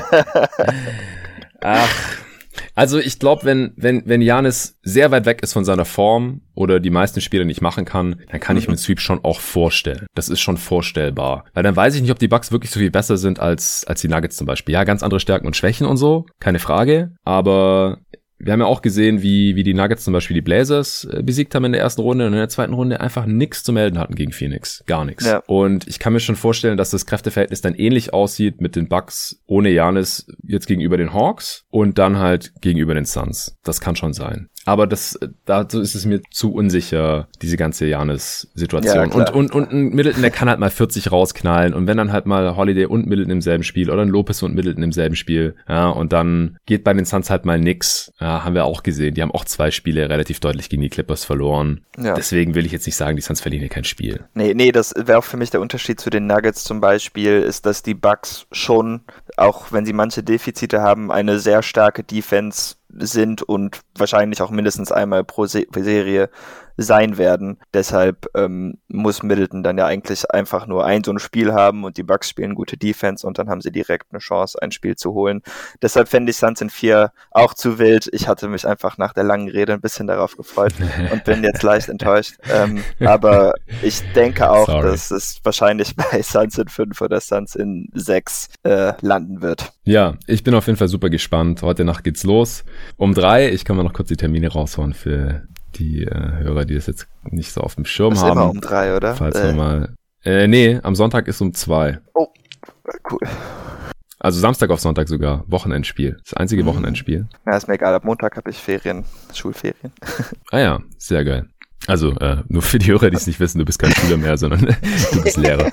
Ach. Also ich glaube, wenn, wenn, wenn Janis sehr weit weg ist von seiner Form oder die meisten Spiele nicht machen kann, dann kann ich mir Sweep schon auch vorstellen. Das ist schon vorstellbar. Weil dann weiß ich nicht, ob die Bucks wirklich so viel besser sind als, als die Nuggets zum Beispiel. Ja, ganz andere Stärken und Schwächen und so, keine Frage. Aber wir haben ja auch gesehen, wie, wie die Nuggets zum Beispiel die Blazers äh, besiegt haben in der ersten Runde und in der zweiten Runde einfach nichts zu melden hatten gegen Phoenix. Gar nichts. Ja. Und ich kann mir schon vorstellen, dass das Kräfteverhältnis dann ähnlich aussieht mit den Bucks ohne Janis jetzt gegenüber den Hawks und dann halt gegenüber den Suns. Das kann schon sein. Aber das, dazu ist es mir zu unsicher, diese ganze Janis-Situation. Ja, und, und, und ein Middleton, der kann halt mal 40 rausknallen. Und wenn dann halt mal Holiday und Middleton im selben Spiel oder ein Lopez und Middleton im selben Spiel, ja, und dann geht bei den Suns halt mal nix. Ja, haben wir auch gesehen. Die haben auch zwei Spiele relativ deutlich gegen die Clippers verloren. Ja. Deswegen will ich jetzt nicht sagen, die Suns verlieren hier kein Spiel. Nee, nee, das wäre auch für mich der Unterschied zu den Nuggets zum Beispiel, ist, dass die Bucks schon, auch wenn sie manche Defizite haben, eine sehr starke Defense sind und wahrscheinlich auch mindestens einmal pro, Se Serie sein werden. Deshalb ähm, muss Middleton dann ja eigentlich einfach nur ein so ein Spiel haben und die Bucks spielen gute Defense und dann haben sie direkt eine Chance, ein Spiel zu holen. Deshalb fände ich Suns in 4 auch zu wild. Ich hatte mich einfach nach der langen Rede ein bisschen darauf gefreut und bin jetzt leicht enttäuscht. Ähm, aber ich denke auch, Sorry. dass es wahrscheinlich bei Suns in 5 oder Suns in 6 äh, landen wird. Ja, ich bin auf jeden Fall super gespannt. Heute Nacht geht's los. Um drei, ich kann mal noch kurz die Termine raushauen für die äh, Hörer, die das jetzt nicht so auf dem Schirm das haben. Ist immer um drei, oder? Falls äh. wir mal. Äh, nee, am Sonntag ist um zwei. Oh, cool. Also Samstag auf Sonntag sogar. Wochenendspiel. Das einzige mhm. Wochenendspiel. Ja, ist mir egal. Ab Montag habe ich Ferien, Schulferien. ah ja, sehr geil. Also äh, nur für die Hörer, die es nicht wissen, du bist kein Schüler mehr, sondern du bist Lehrer.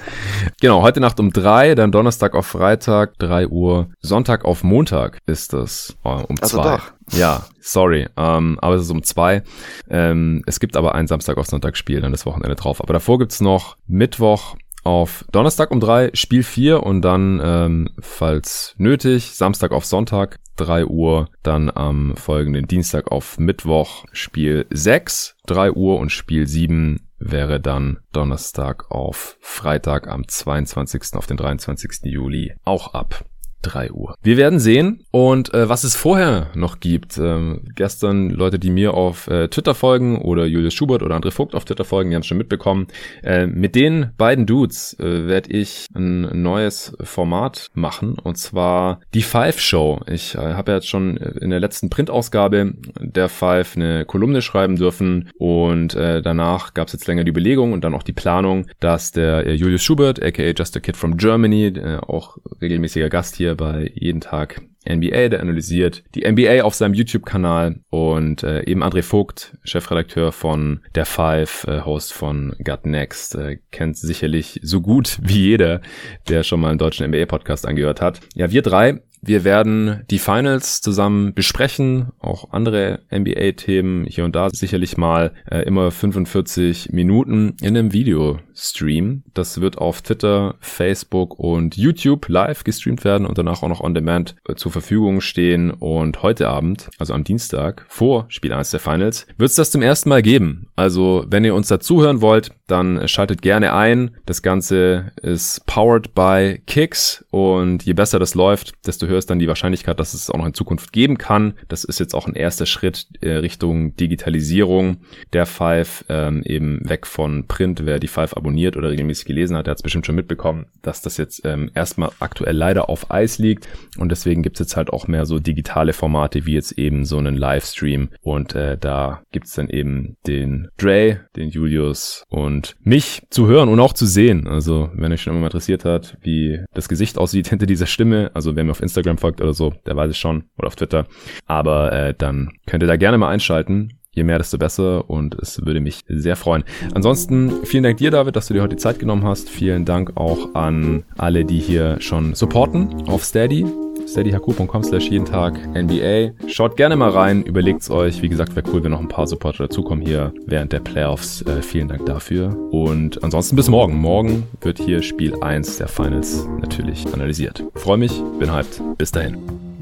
Genau, heute Nacht um drei, dann Donnerstag auf Freitag, drei Uhr. Sonntag auf Montag ist das oh, um also zwei. Doch. Ja, sorry, ähm, aber es ist um zwei. Ähm, es gibt aber ein Samstag auf Sonntag Spiel, dann das Wochenende drauf. Aber davor gibt's noch Mittwoch auf Donnerstag um drei Spiel vier und dann, ähm, falls nötig, Samstag auf Sonntag 3 Uhr, dann am folgenden Dienstag auf Mittwoch Spiel 6, 3 Uhr und Spiel 7 wäre dann Donnerstag auf Freitag am 22. auf den 23. Juli auch ab 3 Uhr. Wir werden sehen und äh, was es vorher noch gibt. Ähm, gestern Leute, die mir auf äh, Twitter folgen oder Julius Schubert oder André Vogt auf Twitter folgen, die haben schon mitbekommen. Äh, mit den beiden Dudes äh, werde ich ein neues Format machen und zwar die Five Show. Ich äh, habe ja jetzt schon in der letzten Printausgabe der Five eine Kolumne schreiben dürfen und äh, danach gab es jetzt länger die Belegung und dann auch die Planung, dass der äh, Julius Schubert, aka Just a Kid from Germany, äh, auch regelmäßiger Gast hier hier bei Jeden Tag NBA, der analysiert die NBA auf seinem YouTube-Kanal und äh, eben André Vogt, Chefredakteur von Der Five, äh, Host von Gut Next, äh, kennt sicherlich so gut wie jeder, der schon mal einen deutschen NBA-Podcast angehört hat. Ja, wir drei wir werden die Finals zusammen besprechen, auch andere NBA-Themen hier und da sicherlich mal äh, immer 45 Minuten in einem Videostream. Das wird auf Twitter, Facebook und YouTube live gestreamt werden und danach auch noch on demand äh, zur Verfügung stehen. Und heute Abend, also am Dienstag, vor Spiel 1 der Finals, wird es das zum ersten Mal geben. Also wenn ihr uns dazuhören wollt, dann schaltet gerne ein. Das Ganze ist powered by Kicks und je besser das läuft, desto höher ist dann die Wahrscheinlichkeit, dass es auch noch in Zukunft geben kann. Das ist jetzt auch ein erster Schritt äh, Richtung Digitalisierung der Five, ähm, eben weg von Print. Wer die Five abonniert oder regelmäßig gelesen hat, der hat es bestimmt schon mitbekommen, dass das jetzt ähm, erstmal aktuell leider auf Eis liegt und deswegen gibt's jetzt halt auch mehr so digitale Formate wie jetzt eben so einen Livestream und äh, da gibt's dann eben den Dre, den Julius und und mich zu hören und auch zu sehen. Also, wenn euch schon immer mal interessiert hat, wie das Gesicht aussieht hinter dieser Stimme, also wer mir auf Instagram folgt oder so, der weiß es schon, oder auf Twitter. Aber äh, dann könnt ihr da gerne mal einschalten. Je mehr, desto besser und es würde mich sehr freuen. Ansonsten vielen Dank dir, David, dass du dir heute die Zeit genommen hast. Vielen Dank auch an alle, die hier schon supporten auf Steady steadyhq.com slash jeden Tag NBA. Schaut gerne mal rein, überlegt's euch. Wie gesagt, wäre cool, wenn noch ein paar Supporter dazukommen hier während der Playoffs. Äh, vielen Dank dafür. Und ansonsten bis morgen. Morgen wird hier Spiel 1 der Finals natürlich analysiert. Freue mich, bin hyped. Bis dahin.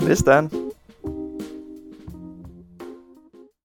Bis dann.